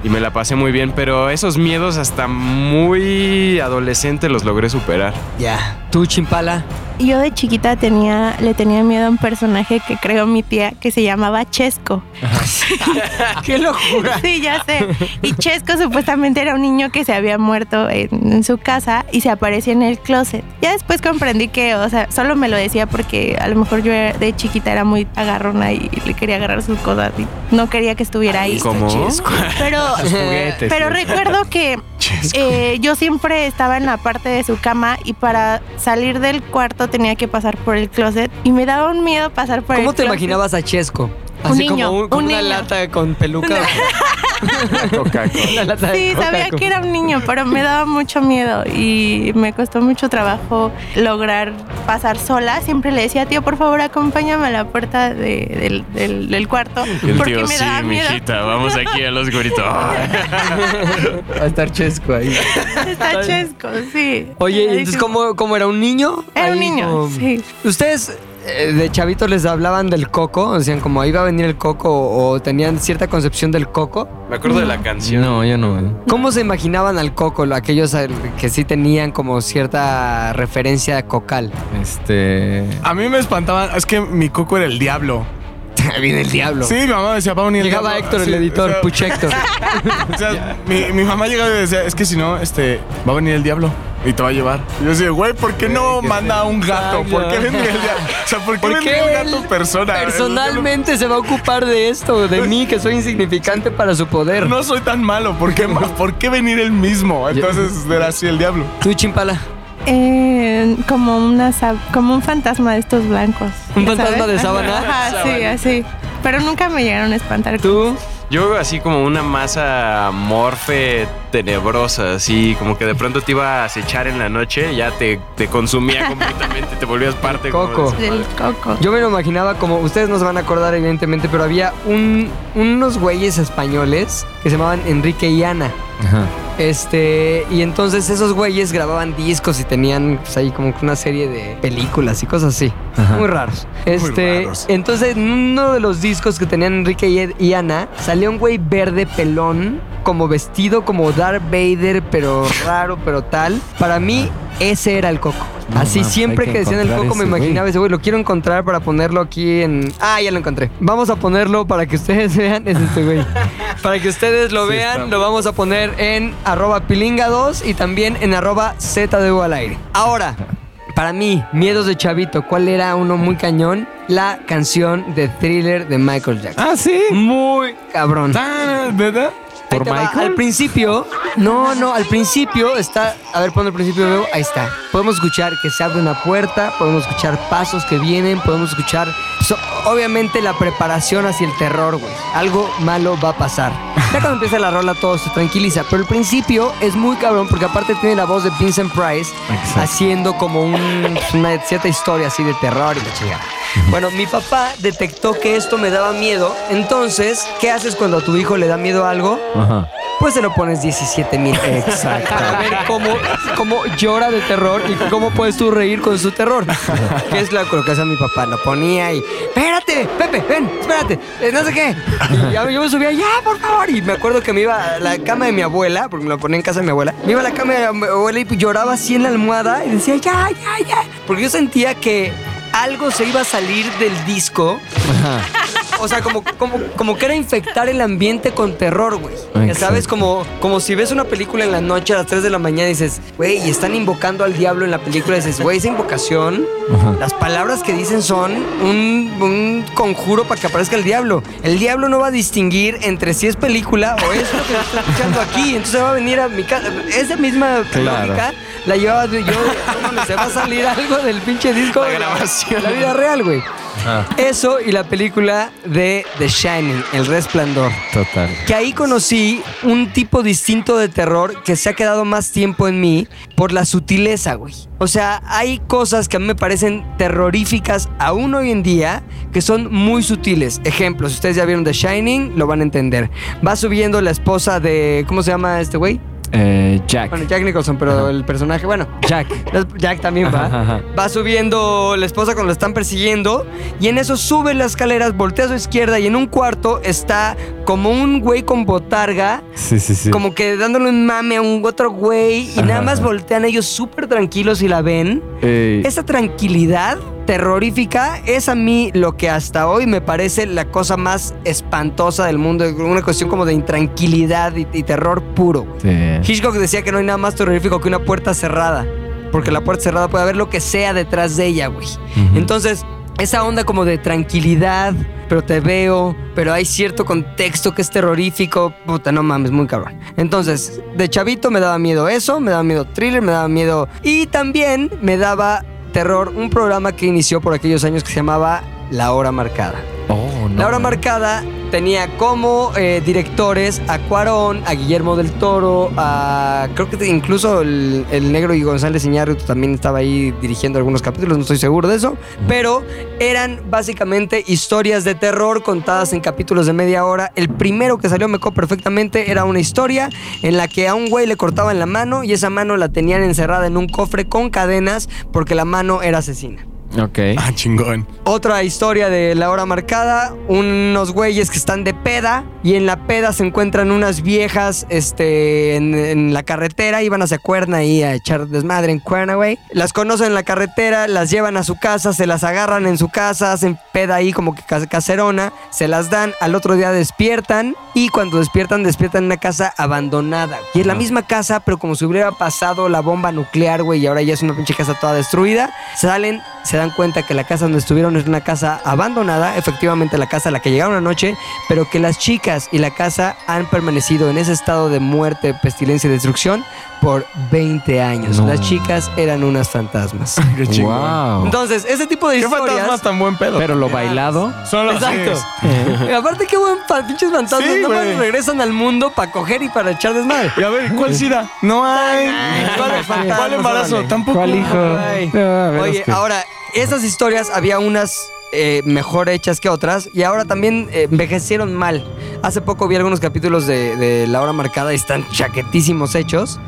y me la pasé muy bien, pero esos miedos hasta muy adolescente los logré superar. Ya. ¿Tú, Chimpala? Yo de chiquita tenía, le tenía miedo a un personaje que creó mi tía que se llamaba Chesco. [laughs] ¡Qué locura! Sí, ya sé. Y Chesco supuestamente era un niño que se había muerto en, en su casa y se aparecía en el closet. Ya después comprendí que, o sea, solo me lo decía porque a lo mejor yo era- de chiquita era muy agarrona y le quería agarrar sus cosas y no quería que estuviera ahí. ¿Cómo? [laughs] Pero, juguetes, pero sí. recuerdo que eh, yo siempre estaba en la parte de su cama y para salir del cuarto tenía que pasar por el closet y me daba un miedo pasar por el ¿Cómo te closet. imaginabas a Chesco? Un Así niño, como, un- como un una niño. lata con peluca. Una lata [laughs] Sí, sabía con- que era un niño, pero me daba mucho miedo y me costó mucho trabajo lograr pasar sola. Siempre le decía, tío, por favor, acompáñame a la puerta de- del, del- del cuarto. Y el porque tío, me sí, daba miedo. mijita, vamos aquí a los gritos. [laughs] Va a estar chesco ahí. Está chesco, sí. Oye, ¿y entonces cómo, cómo era? ¿Un niño? Era un niño, como- sí. ¿Ustedes de chavitos les hablaban del coco? Decían como ahí va a venir el coco o, tenían cierta concepción del coco. Me acuerdo de la canción. No, yo no. ¿Cómo se imaginaban al coco? Aquellos eh, que sí tenían como cierta referencia cocal. Este. A mí me espantaban, es que mi coco era el diablo. Viene el diablo. Sí, mi mamá decía, va a venir el Llegaba diablo". Héctor, el Sí, editor, o sea, Puch Héctor. [laughs] O sea, mi, mi mamá llegaba y decía, es que si no, este, va a venir el diablo y te va a llevar. Y yo decía, güey, ¿por qué no manda a un gato? ¿Por qué vendría el diablo? O sea, ¿por qué ¿Por vendría qué un él gato persona? Personalmente se va a ocupar de esto, de mí, que soy insignificante para su poder. No soy tan malo, ¿por qué, ¿por qué venir él mismo? Entonces era así el diablo. Tú, Chimpala. Eh, como una como un fantasma de estos blancos. ¿Un ¿ya fantasma sabes? de sábana? Ajá, sí, así. Pero nunca me llegaron a espantar. Tú. Yo así como una masa morfe tenebrosa, así como que de pronto te iba a acechar en la noche, ya te, te consumía [laughs] completamente, te volvías parte de Coco. Del coco. Yo me lo imaginaba como, ustedes no se van a acordar evidentemente, pero había un, unos güeyes españoles que se llamaban Enrique y Ana. Ajá. Este, y entonces esos güeyes grababan discos y tenían pues, ahí como que una serie de películas y cosas así. Ajá. Muy raros. Este, raros. entonces en uno de los discos que tenían Enrique y, y Ana, salía un güey verde pelón, como vestido como Darth Vader, pero raro, pero tal. Para mí, ese era el coco. No Así siempre que que decían el coco me imaginaba ese güey. Lo quiero encontrar para ponerlo aquí en. Ah, ya lo encontré. Vamos a ponerlo para que ustedes [laughs] vean. Es este güey. Para que ustedes lo Sí, vean, lo vamos a poner en arroba pilinga2 y también en arroba ZDU al aire. Ahora, para mí, miedos de chavito, ¿cuál era uno muy cañón? La canción de thriller de Michael Jackson. Ah, sí. Muy cabrón. Ah, ¿Verdad? ¿Por va. Al principio, no, no, al principio está, a ver, pon el principio, veo, ahí está. Podemos escuchar que se abre una puerta, podemos escuchar pasos que vienen, podemos escuchar, so- obviamente la preparación hacia el terror, güey. Algo malo va a pasar. Ya cuando empieza la rola todo se tranquiliza, pero el principio es muy cabrón porque aparte tiene la voz de Vincent Price Exacto. haciendo como un- una cierta historia así de terror y la chingada. Bueno, mi papá detectó que esto me daba miedo, entonces, ¿qué haces cuando a tu hijo le da miedo algo? Ajá. Pues se lo pones 17 mil. [laughs] Exacto. Para ver cómo, cómo llora de terror y cómo puedes tú reír con su terror. Que es lo que hacía mi papá. Lo ponía y. Espérate, Pepe, ven, espérate. eh, no sé qué. Y ya- yo me subía, ya, por favor. Y me acuerdo que me iba a la cama de mi abuela, porque me lo ponía en casa de mi abuela. Me iba a la cama de mi abuela y lloraba así en la almohada y decía, ya, ya, ya. Porque yo sentía que algo se iba a salir del disco. O sea, como, como, como que era infectar el ambiente con terror, güey. Ya sabes, como, como si ves una película en la noche a las 3 de la mañana y dices, güey, y están invocando al diablo en la película. Y dices, güey, esa invocación, las palabras que dicen son un, un conjuro para que aparezca el diablo. El diablo no va a distinguir entre si es película o es lo que está escuchando aquí. Entonces va a venir a mi casa. Esa misma Claro. lógica la llevaba yo. no se va a salir algo del pinche disco. La de grabación. La vida real, güey. Eso y la película de The Shining, El Resplandor. Total. Que ahí conocí un tipo distinto de terror que se ha quedado más tiempo en mí por la sutileza, güey. O sea, hay cosas que a mí me parecen terroríficas aún hoy en día que son muy sutiles. Ejemplo, si ustedes ya vieron The Shining, lo van a entender. Va subiendo la esposa de. ¿Cómo se llama este güey? Eh, Jack. Bueno, Jack Nicholson, pero el personaje, bueno, Jack. Jack también va. Ajá. Va subiendo la esposa cuando lo están persiguiendo. Y en eso sube las escaleras, voltea a su izquierda. Y en un cuarto está como un güey con botarga. Sí, sí, sí. Como que dándole un mame a un otro güey. Y nada más voltean ellos súper tranquilos y la ven. Ey, Esa tranquilidad terrorífica es a mí lo que hasta hoy me parece la cosa más espantosa del mundo. Una cuestión como de intranquilidad y, y terror puro. sí. Hitchcock decía que no hay nada más terrorífico que una puerta cerrada. Porque la puerta cerrada puede haber lo que sea detrás de ella, güey. Entonces, esa onda como de tranquilidad, pero te veo, pero hay cierto contexto que es terrorífico. Puta, no mames, muy cabrón. Entonces, de chavito me daba miedo eso, me daba miedo thriller, me daba miedo. Y también me daba terror un programa que inició por aquellos años que se llamaba La Hora Marcada. Oh, no. La hora marcada tenía como eh, directores a Cuarón, a Guillermo del Toro, a creo que incluso el, el negro y González Iñárritu también estaba ahí dirigiendo algunos capítulos, no estoy seguro de eso, pero eran básicamente historias de terror contadas en capítulos de media hora. El primero que salió me acuerdo perfectamente era una historia en la que a un güey le cortaban la mano y esa mano la tenían encerrada en un cofre con cadenas porque la mano era asesina. Ok. Ah, chingón. Otra historia de la hora marcada, unos güeyes que están de peda y en la peda se encuentran unas viejas este, en, en la carretera, iban hacia Cuerna ahí a echar desmadre en Cuerna, güey. Las conocen en la carretera, las llevan a su casa, se las agarran en su casa, hacen peda ahí como que cas- caserona, se las dan, al otro día despiertan y cuando despiertan, despiertan en una casa abandonada. Y es la misma casa, pero como si hubiera pasado la bomba nuclear, güey, y ahora ya es una pinche casa toda destruida. Salen, se dan cuenta que la casa donde estuvieron es una casa abandonada, efectivamente la casa a la que llegaron anoche, pero que las chicas y la casa han permanecido en ese estado de muerte, pestilencia y destrucción por 20 años. No. Las chicas eran unas fantasmas. [laughs] Qué chingón. Wow. Entonces, ese tipo de ¿Qué historias... fantasmas tan buen pedo? Pero lo bailado. Son los Exacto. [laughs] Y aparte, qué buen pinches fantasmas. Sí, Nada más regresan al mundo para coger y para echar desmadre. Y a ver, ¿cuál sida? No hay. [laughs] ¿Cuál, fantasmas, ¿cuál embarazo? Tampoco. ¿Cuál hijo? No, ver, Oye, es que- ahora, esas historias había unas eh, mejor hechas que otras y ahora también eh, envejecieron mal. Hace poco vi algunos capítulos de, de La Hora Marcada y están chaquetísimos hechos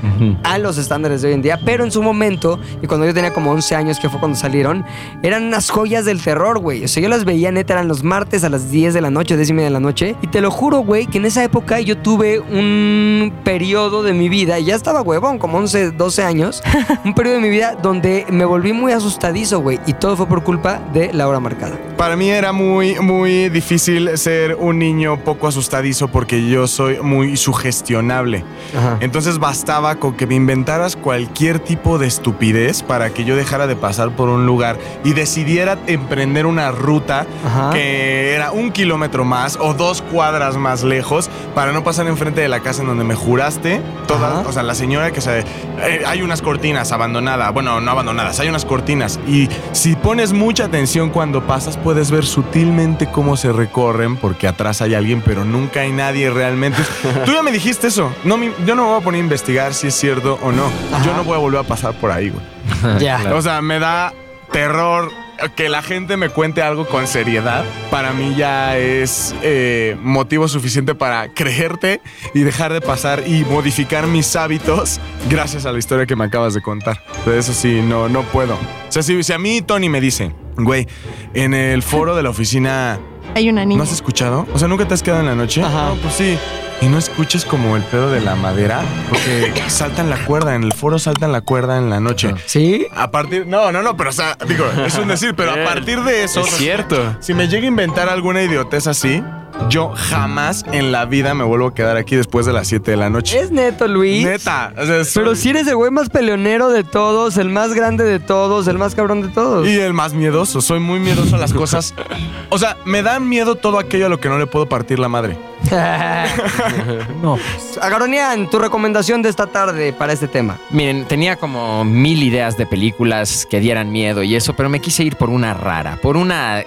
a los estándares de hoy en día, pero en su momento, y cuando yo tenía como 11 años, que fue cuando salieron, eran unas joyas del terror, güey. O sea, yo las veía neta, eran los martes a las 10 de la noche, 10 y media de la noche, y te lo juro, güey, que en esa época yo tuve un periodo de mi vida, y ya estaba huevón, como 11, 12 años, [laughs] un periodo de mi vida donde me volví muy asustadizo, güey, y todo fue por culpa de La Hora Marcada. Para mí era muy, muy difícil ser un niño poco asustadizo porque yo soy muy sugestionable. Ajá. Entonces bastaba con que me inventaras cualquier tipo de estupidez para que yo dejara de pasar por un lugar y decidiera emprender una ruta Ajá. que era un kilómetro más o dos cuadras más lejos para no pasar enfrente de la casa en donde me juraste. Toda, Ajá. o sea, la señora que se... eh, hay unas cortinas abandonadas, bueno, no abandonadas, hay unas cortinas y si pones mucha atención cuando pasas puedes ver sutilmente cómo se recorren porque atrás hay alguien pero nunca hay nadie realmente. Tú ya me dijiste eso. No, yo no me voy a poner a investigar si es cierto o no. Yo no voy a volver a pasar por ahí, güey. [laughs] Ya. O sea, me da terror que la gente me cuente algo con seriedad. Para mí ya es eh, motivo suficiente para creerte y dejar de pasar y modificar mis hábitos gracias a la historia que me acabas de contar. De eso sí, no, no puedo. O sea, si, si a mí Tony me dice, güey, en el foro de la oficina Hay una niña. ¿No has escuchado? O sea, ¿nunca te has quedado en la noche? Ajá. No, pues sí. ¿Y no escuchas como el pedo de la madera? Porque saltan la cuerda, en el foro saltan la cuerda en la noche. ¿Sí? A partir... No, no, no, pero o sea, digo, es un decir, pero a partir de eso... Es cierto. Si me llega a inventar alguna idiotez así, yo jamás en la vida me vuelvo a quedar aquí después de las 7 de la noche. Es neto, Luis. Neta. o sea, soy- Pero si eres el güey más peleonero de todos, el más grande de todos, el más cabrón de todos. Y el más miedoso. Soy muy miedoso a las cosas. O sea, me da miedo todo aquello a lo que no le puedo partir la madre. [laughs] No, Agaronian, tu recomendación de esta tarde para este tema. Miren, tenía como mil ideas de películas que dieran miedo y eso, pero me quise ir por una rara, por una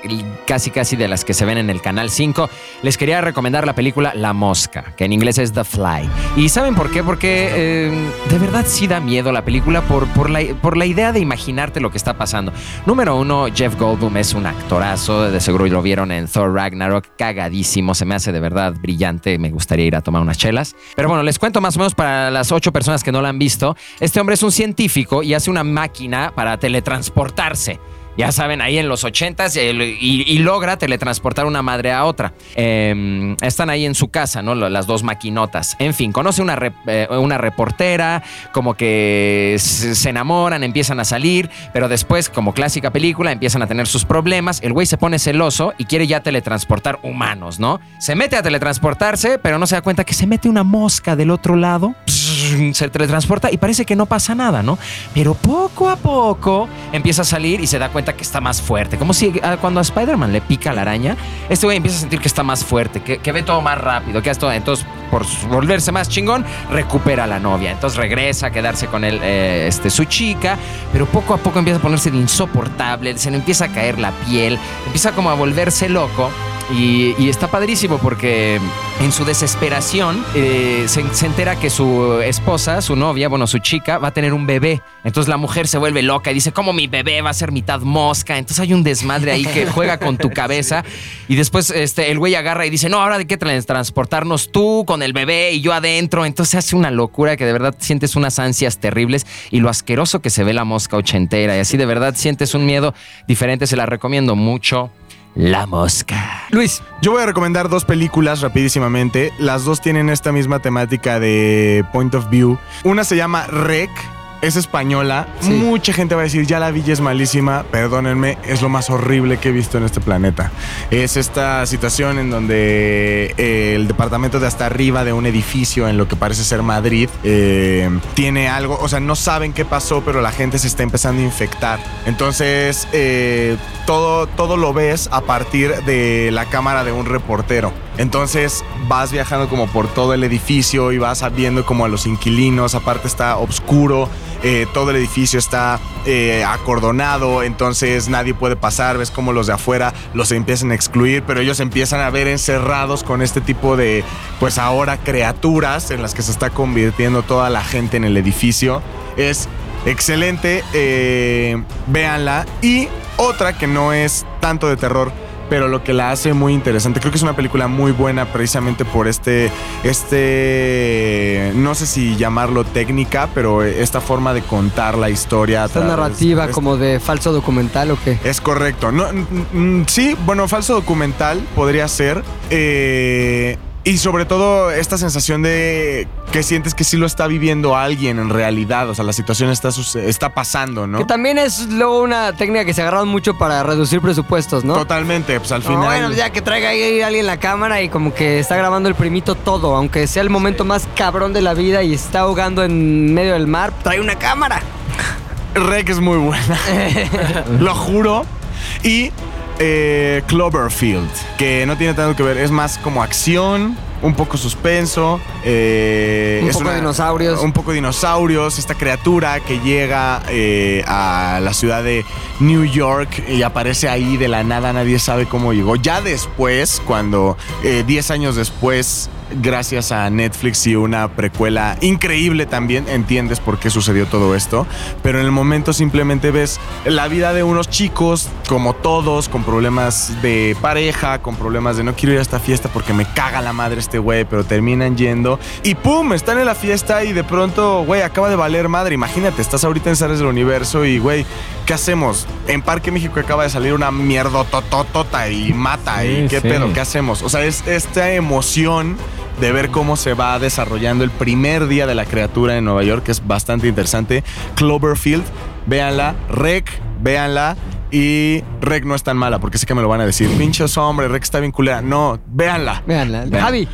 casi casi de las que se ven en el Canal 5. Les quería recomendar la película La Mosca, que en inglés es The Fly. ¿Y saben por qué? Porque eh, de verdad sí da miedo la película por, por, la, por la idea de imaginarte lo que está pasando. Número uno, Jeff Goldblum es un actorazo, de seguro lo vieron en Thor Ragnarok, cagadísimo, se me hace de verdad brillante, me gustaría ir a tomar unas chelas. Pero bueno, les cuento más o menos para las ocho personas que no la han visto. Este hombre es un científico y hace una máquina para teletransportarse. Ya saben, ahí en los ochentas el- y, logra teletransportar una madre a otra. Eh, están ahí en su casa, ¿no? Las dos maquinotas. En fin, conoce una, eh, reportera, como que se, enamoran, empiezan a salir, pero después, como clásica película, empiezan a tener sus problemas. El güey se pone celoso y quiere ya teletransportar humanos, ¿no? Se mete a teletransportarse, pero no se da cuenta que se mete una mosca del otro lado. Se teletransporta y parece que no pasa nada, ¿no? Pero poco a poco empieza a salir y se da cuenta que está más fuerte. Como si ah, cuando a Spider-Man le pica la araña, este güey empieza a sentir que está más fuerte, que, que ve todo más rápido, que esto, entonces por volverse más chingón, recupera a la novia. Entonces regresa a quedarse con él, eh, este, su chica, pero poco a poco empieza a ponerse de insoportable, se le empieza a caer la piel, empieza como a volverse loco. Y, y está padrísimo porque en su desesperación eh, se, se entera que su esposa, su novia, bueno, su chica, va a tener un bebé. Entonces la mujer se vuelve loca y dice, ¿cómo mi bebé va a ser mitad mosca? Entonces hay un desmadre ahí que juega con tu [laughs] cabeza. Y después este, el güey agarra y dice, no, ahora de qué transportarnos tú con el bebé y yo adentro. Entonces hace una locura que de verdad sientes unas ansias terribles y lo asqueroso que se ve la mosca ochentera. Y así de verdad sientes un miedo diferente. Se la recomiendo mucho. La mosca. Luis, Yo voy a recomendar dos películas rapidísimamente. Las dos tienen esta misma temática de point of view. Una se llama Rec. Es española. Sí. Mucha gente va a decir, ya la vi, y es malísima. Perdónenme, es lo más horrible que he visto en este planeta. Es esta situación en donde eh, el departamento de hasta arriba de un edificio en lo que parece ser Madrid eh, tiene algo, o sea, no saben qué pasó, pero la gente se está empezando a infectar. Entonces, eh, todo, todo lo ves a partir de la cámara de un reportero. Entonces vas viajando como por todo el edificio y vas viendo como a los inquilinos, aparte está oscuro, eh, todo el edificio está eh, acordonado, entonces nadie puede pasar, ves como los de afuera los empiezan a excluir, pero ellos empiezan a ver encerrados con este tipo de, pues ahora criaturas en las que se está convirtiendo toda la gente en el edificio. Es excelente, eh, véanla. Y otra que no es tanto de terror, pero lo que la hace muy interesante, creo que es una película muy buena precisamente por este, este, no sé si llamarlo técnica, pero esta forma de contar la historia. esta través- narrativa es- como de falso documental o qué? es correcto. No, mm, mm, sí, bueno, falso documental podría ser. eh, Y sobre todo esta sensación de que sientes que sí lo está viviendo alguien en realidad. O sea, la situación está, está pasando, ¿no? Que también es luego una técnica que se agarraron mucho para reducir presupuestos, ¿no? Totalmente, pues al No, final. bueno, ya que traiga ahí alguien la cámara y como que está grabando el primito todo, aunque sea el momento más cabrón de la vida y está ahogando en medio del mar, trae una cámara. Rec es muy buena. [laughs] Lo juro. Y eh, Cloverfield, que no tiene tanto que ver, es más como acción, un poco suspenso. eh, Un es poco dinosaurios. Un poco dinosaurios, esta criatura que llega eh, a la ciudad de New York y aparece ahí de la nada, nadie sabe cómo llegó. Ya después, cuando eh, 10 años después gracias a Netflix y una precuela increíble también, entiendes por qué sucedió todo esto, pero en el momento simplemente ves la vida de unos chicos, como todos, con problemas de pareja, con problemas de no quiero ir a esta fiesta porque me caga la madre este güey, pero terminan yendo y ¡pum! Están en la fiesta y de pronto, güey, acaba de valer madre. Imagínate, estás ahorita en Zares del Universo y, güey, ¿qué hacemos? En Parque México acaba de salir una mierda tototota y mata y qué sí. pedo, ¿qué hacemos? O sea, es esta emoción de ver cómo se va desarrollando el primer día de la criatura en Nueva York, que es bastante interesante. Cloverfield, véanla. Rec, véanla. Y Rec no es tan mala, porque sé que me lo van a decir. Pinchos hombre, Rec está bien culera. No, véanla. Veanla. Vean. Javi,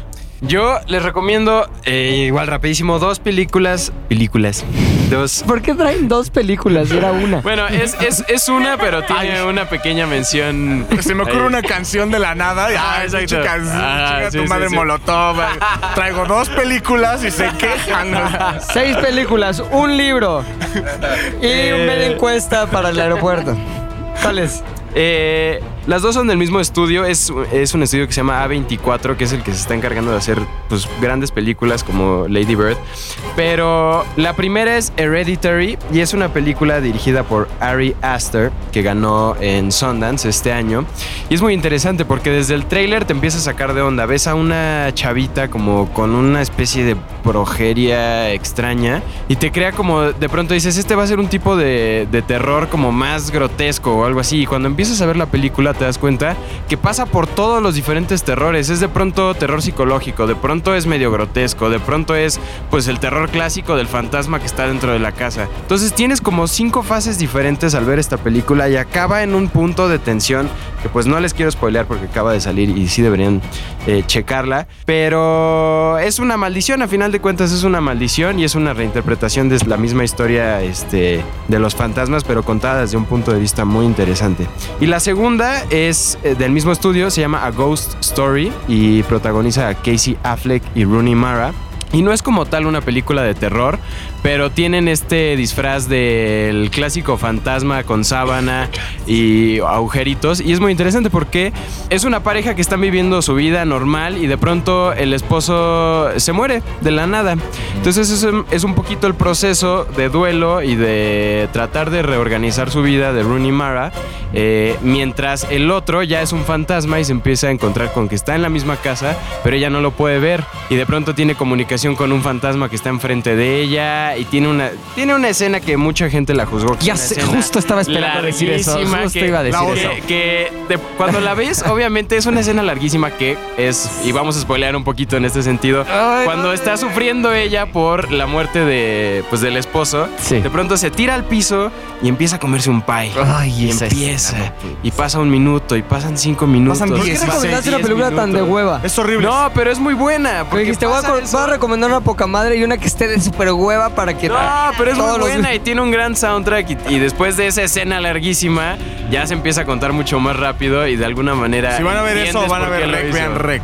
Yo les recomiendo, eh, igual rapidísimo, dos películas. Películas. Dos. ¿por qué traen dos películas? Era una. Bueno, es, es, es una, pero tiene una pequeña mención. Se me ocurre ahí. una canción de la nada. y, Ah, exacto. canción, Ah, chinga sí, tu sí, madre sí. Molotov. Traigo dos películas y se quejan. Seis películas, un libro y Eh. una encuesta para el aeropuerto. ¿Cuál? Eh, las dos son del mismo estudio. Es, es un estudio que se llama A24, que es el que se está encargando de hacer pues, grandes películas como Lady Bird. Pero la primera es Hereditary y es una película dirigida por Ari Aster, que ganó en Sundance este año. Y es muy interesante porque desde el tráiler te empieza a sacar de onda. Ves a una chavita como con una especie de progeria extraña y te crea como de pronto dices, este va a ser un tipo de, de terror como más grotesco o algo así. Y cuando empiezas a ver la película te das cuenta que pasa por todos los diferentes terrores. Es de pronto terror psicológico, de pronto es medio grotesco, de pronto es pues el terror clásico del fantasma que está dentro de la casa. Entonces tienes como cinco fases diferentes al ver esta película y acaba en un punto de tensión que pues no les quiero spoilear porque acaba de salir y sí deberían eh, checarla. Pero es una maldición, a final de cuentas es una maldición y es una reinterpretación de la misma historia este, de los fantasmas, pero contada desde un punto de vista muy interesante. Y la segunda es eh, del mismo estudio, se llama A Ghost Story y protagoniza a Casey Affleck y Rooney Mara. Y no es como tal una película de terror, pero tienen este disfraz del clásico fantasma con sábana y agujeritos. Y es muy interesante porque es una pareja que están viviendo su vida normal y de pronto el esposo se muere de la nada. Entonces es un, es un poquito el proceso de duelo y de tratar de reorganizar su vida de Rooney Mara. eh, mientras el otro ya es un fantasma y se empieza a encontrar con que está en la misma casa, pero ella no lo puede ver. Y de pronto tiene comunicación con un fantasma que está enfrente de ella y tiene una, tiene una escena que mucha gente la juzgó. que Ya sé, justo estaba esperando decir eso. Justo que- iba a decir la eso. que, que de- cuando la ves, [laughs] obviamente es una escena larguísima que es, y vamos a spoilear un poquito en este sentido, Ay, cuando no. está sufriendo ella por la muerte de, pues, del esposo, Sí. de pronto se tira al piso y empieza a comerse un pie. Ay, y esa empieza, escena, y pasa un minuto, y pasan cinco minutos. Pasan ¿Por qué 16 recomendaste una 10 película tan de minutos. hueva? Es horrible. No, pero es muy buena. Porque Porque dijiste, voy a, recomendar una poca madre y una que esté de super hueva para que. No, pero es muy los- buena y tiene un gran soundtrack y, y después de esa escena larguísima ya se empieza a contar mucho más rápido y de alguna manera Si van a ver eso, van a ver Rec, vean Rec.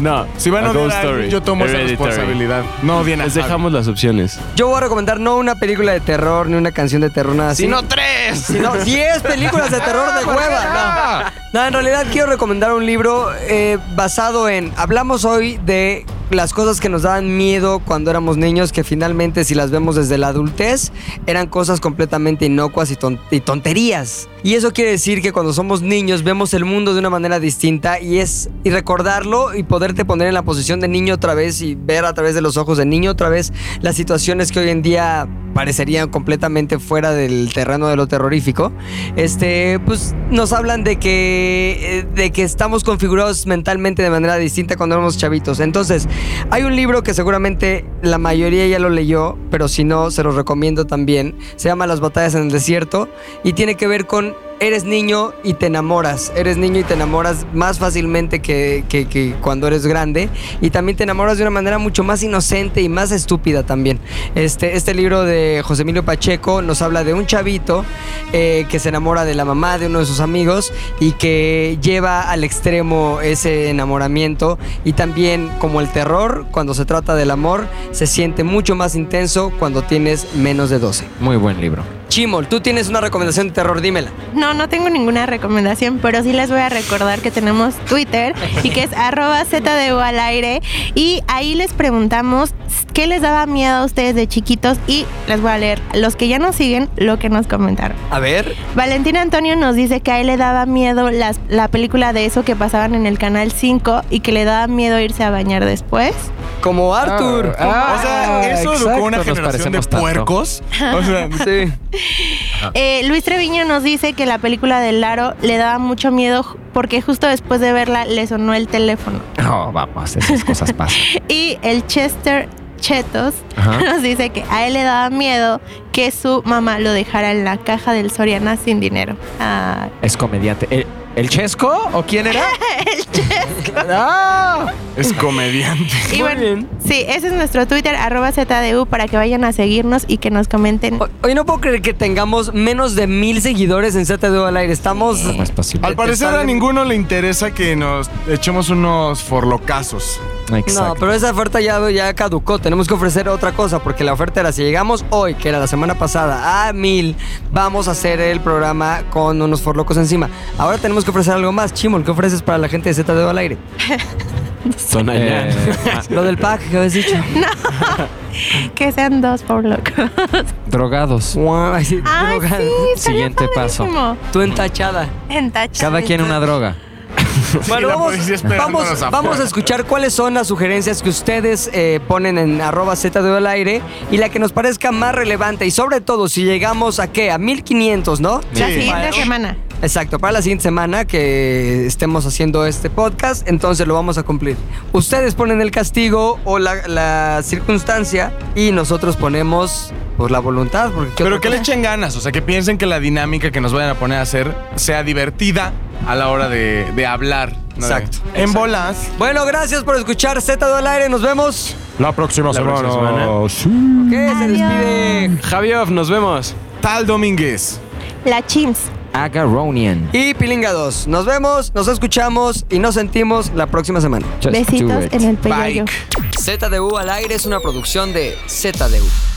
No, Si van a, ver Ghost a alguien, yo tomo esa Hereditary. responsabilidad. No bien Les dejamos las opciones. Yo voy a recomendar no una película de terror ni una canción de terror, nada así. Sino tres. sino 10 películas de terror de [laughs] hueva. No. No, en realidad quiero recomendar un libro eh, basado en. Hablamos hoy de las cosas que nos daban miedo cuando éramos niños, que finalmente, si las vemos desde la adultez, eran cosas completamente inocuas y, ton- y tonterías. Y eso quiere decir que cuando somos niños vemos el mundo de una manera distinta y es y recordarlo y poderte poner en la posición de niño otra vez y ver a través de los ojos de niño otra vez las situaciones que hoy en día parecerían completamente fuera del terreno de lo terrorífico. Este, pues nos hablan de que eh, de que estamos configurados mentalmente de manera distinta cuando éramos chavitos. Entonces, hay un libro que seguramente la mayoría ya lo leyó, pero si no se los recomiendo también. Se llama Las batallas en el desierto y tiene que ver con eres niño y te enamoras. Eres niño y te enamoras más fácilmente que, que- que cuando eres grande. Y también te enamoras de una manera mucho más inocente y más estúpida también. Este, este libro de José Emilio Pacheco nos habla de un chavito eh, que se enamora de la mamá de uno de sus amigos y que lleva al extremo ese enamoramiento. Y también como el terror, cuando se trata del amor, se siente mucho más intenso cuando tienes menos de 12. Muy buen libro. Chimol, tú tienes una recomendación de terror, dímela. No, no tengo ninguna recomendación, pero sí les voy a recordar que tenemos Twitter y que es [laughs] arroba ZDU al aire. Y ahí les preguntamos qué les daba miedo a ustedes de chiquitos y les voy a leer los que ya nos siguen lo que nos comentaron. A ver. Valentín Antonio nos dice que a él le daba miedo las- la película de eso que pasaban en el canal 5 y que le daba miedo irse a bañar después. Como Arthur. Ah, o sea, eso exacto, educó una generación de tanto. puercos. O sea, [laughs] Sí. Eh, Luis Treviño nos dice que la película del Laro le daba mucho miedo porque justo después de verla le sonó el teléfono. No, vamos, esas cosas pasan. [laughs] Y el Chester Chetos Ajá. [laughs] nos dice que a él le daba miedo que su mamá lo dejara en la caja del Soriana sin dinero. Ah, Es comediante. ¿El, el Chesco o quién era? [laughs] el Chesco. [laughs] ¡Ah! es [laughs] comediante. Y bueno, sí, ese es nuestro Twitter, arroba ZDU, para que vayan a seguirnos y que nos comenten. Hoy- Hoy no puedo creer que tengamos menos de mil seguidores en ZDU al aire. Estamos. No es posible. Al parecer a ninguno le interesa que nos echemos unos forlocazos. Exacto. No, pero esa oferta ya, ya caducó. Tenemos que ofrecer otra cosa porque la oferta era si llegamos hoy, que era la semana pasada, a mil, vamos a hacer el programa con unos forlocos encima. Ahora tenemos que ofrecer algo más. Chimol, ¿qué ofreces para la gente de ZDU al aire? [laughs] Tonayán. Eh, ah, [laughs] Lo del pack que habías dicho. [laughs] Que sean dos por locos. drogados. Ay, sí, Ay, droga. sí, estaría Siguiente paso. Tú entachada. En tacha. Cada quien una droga. Bueno, la vamos, a escuchar cuáles son las sugerencias que ustedes eh, ponen en arroba ZDU al aire y la que nos parezca más relevante y sobre todo si llegamos a qué, a 1500, ¿no? La Sí. siguiente Bueno. semana. Exacto, para la siguiente semana que estemos haciendo este podcast, entonces lo vamos a cumplir. Ustedes ponen el castigo o la, la circunstancia y nosotros ponemos pues, la voluntad. Porque ¿qué Pero que le echen ganas, o sea, que piensen que la dinámica que nos vayan a poner a hacer sea divertida a la hora de, de hablar. ¿no? Exacto. En bolas. Bueno, gracias por escuchar ZDU al aire, nos vemos. La próxima La próxima semana. Ok, se despide. Javier, nos vemos. Tal Domínguez. La Chims. Agaronian. Y Pilinga 2. Nos vemos, nos escuchamos y nos sentimos la próxima semana. Just Besitos it. en el. Bye. ZDU al aire es una producción de ZDU.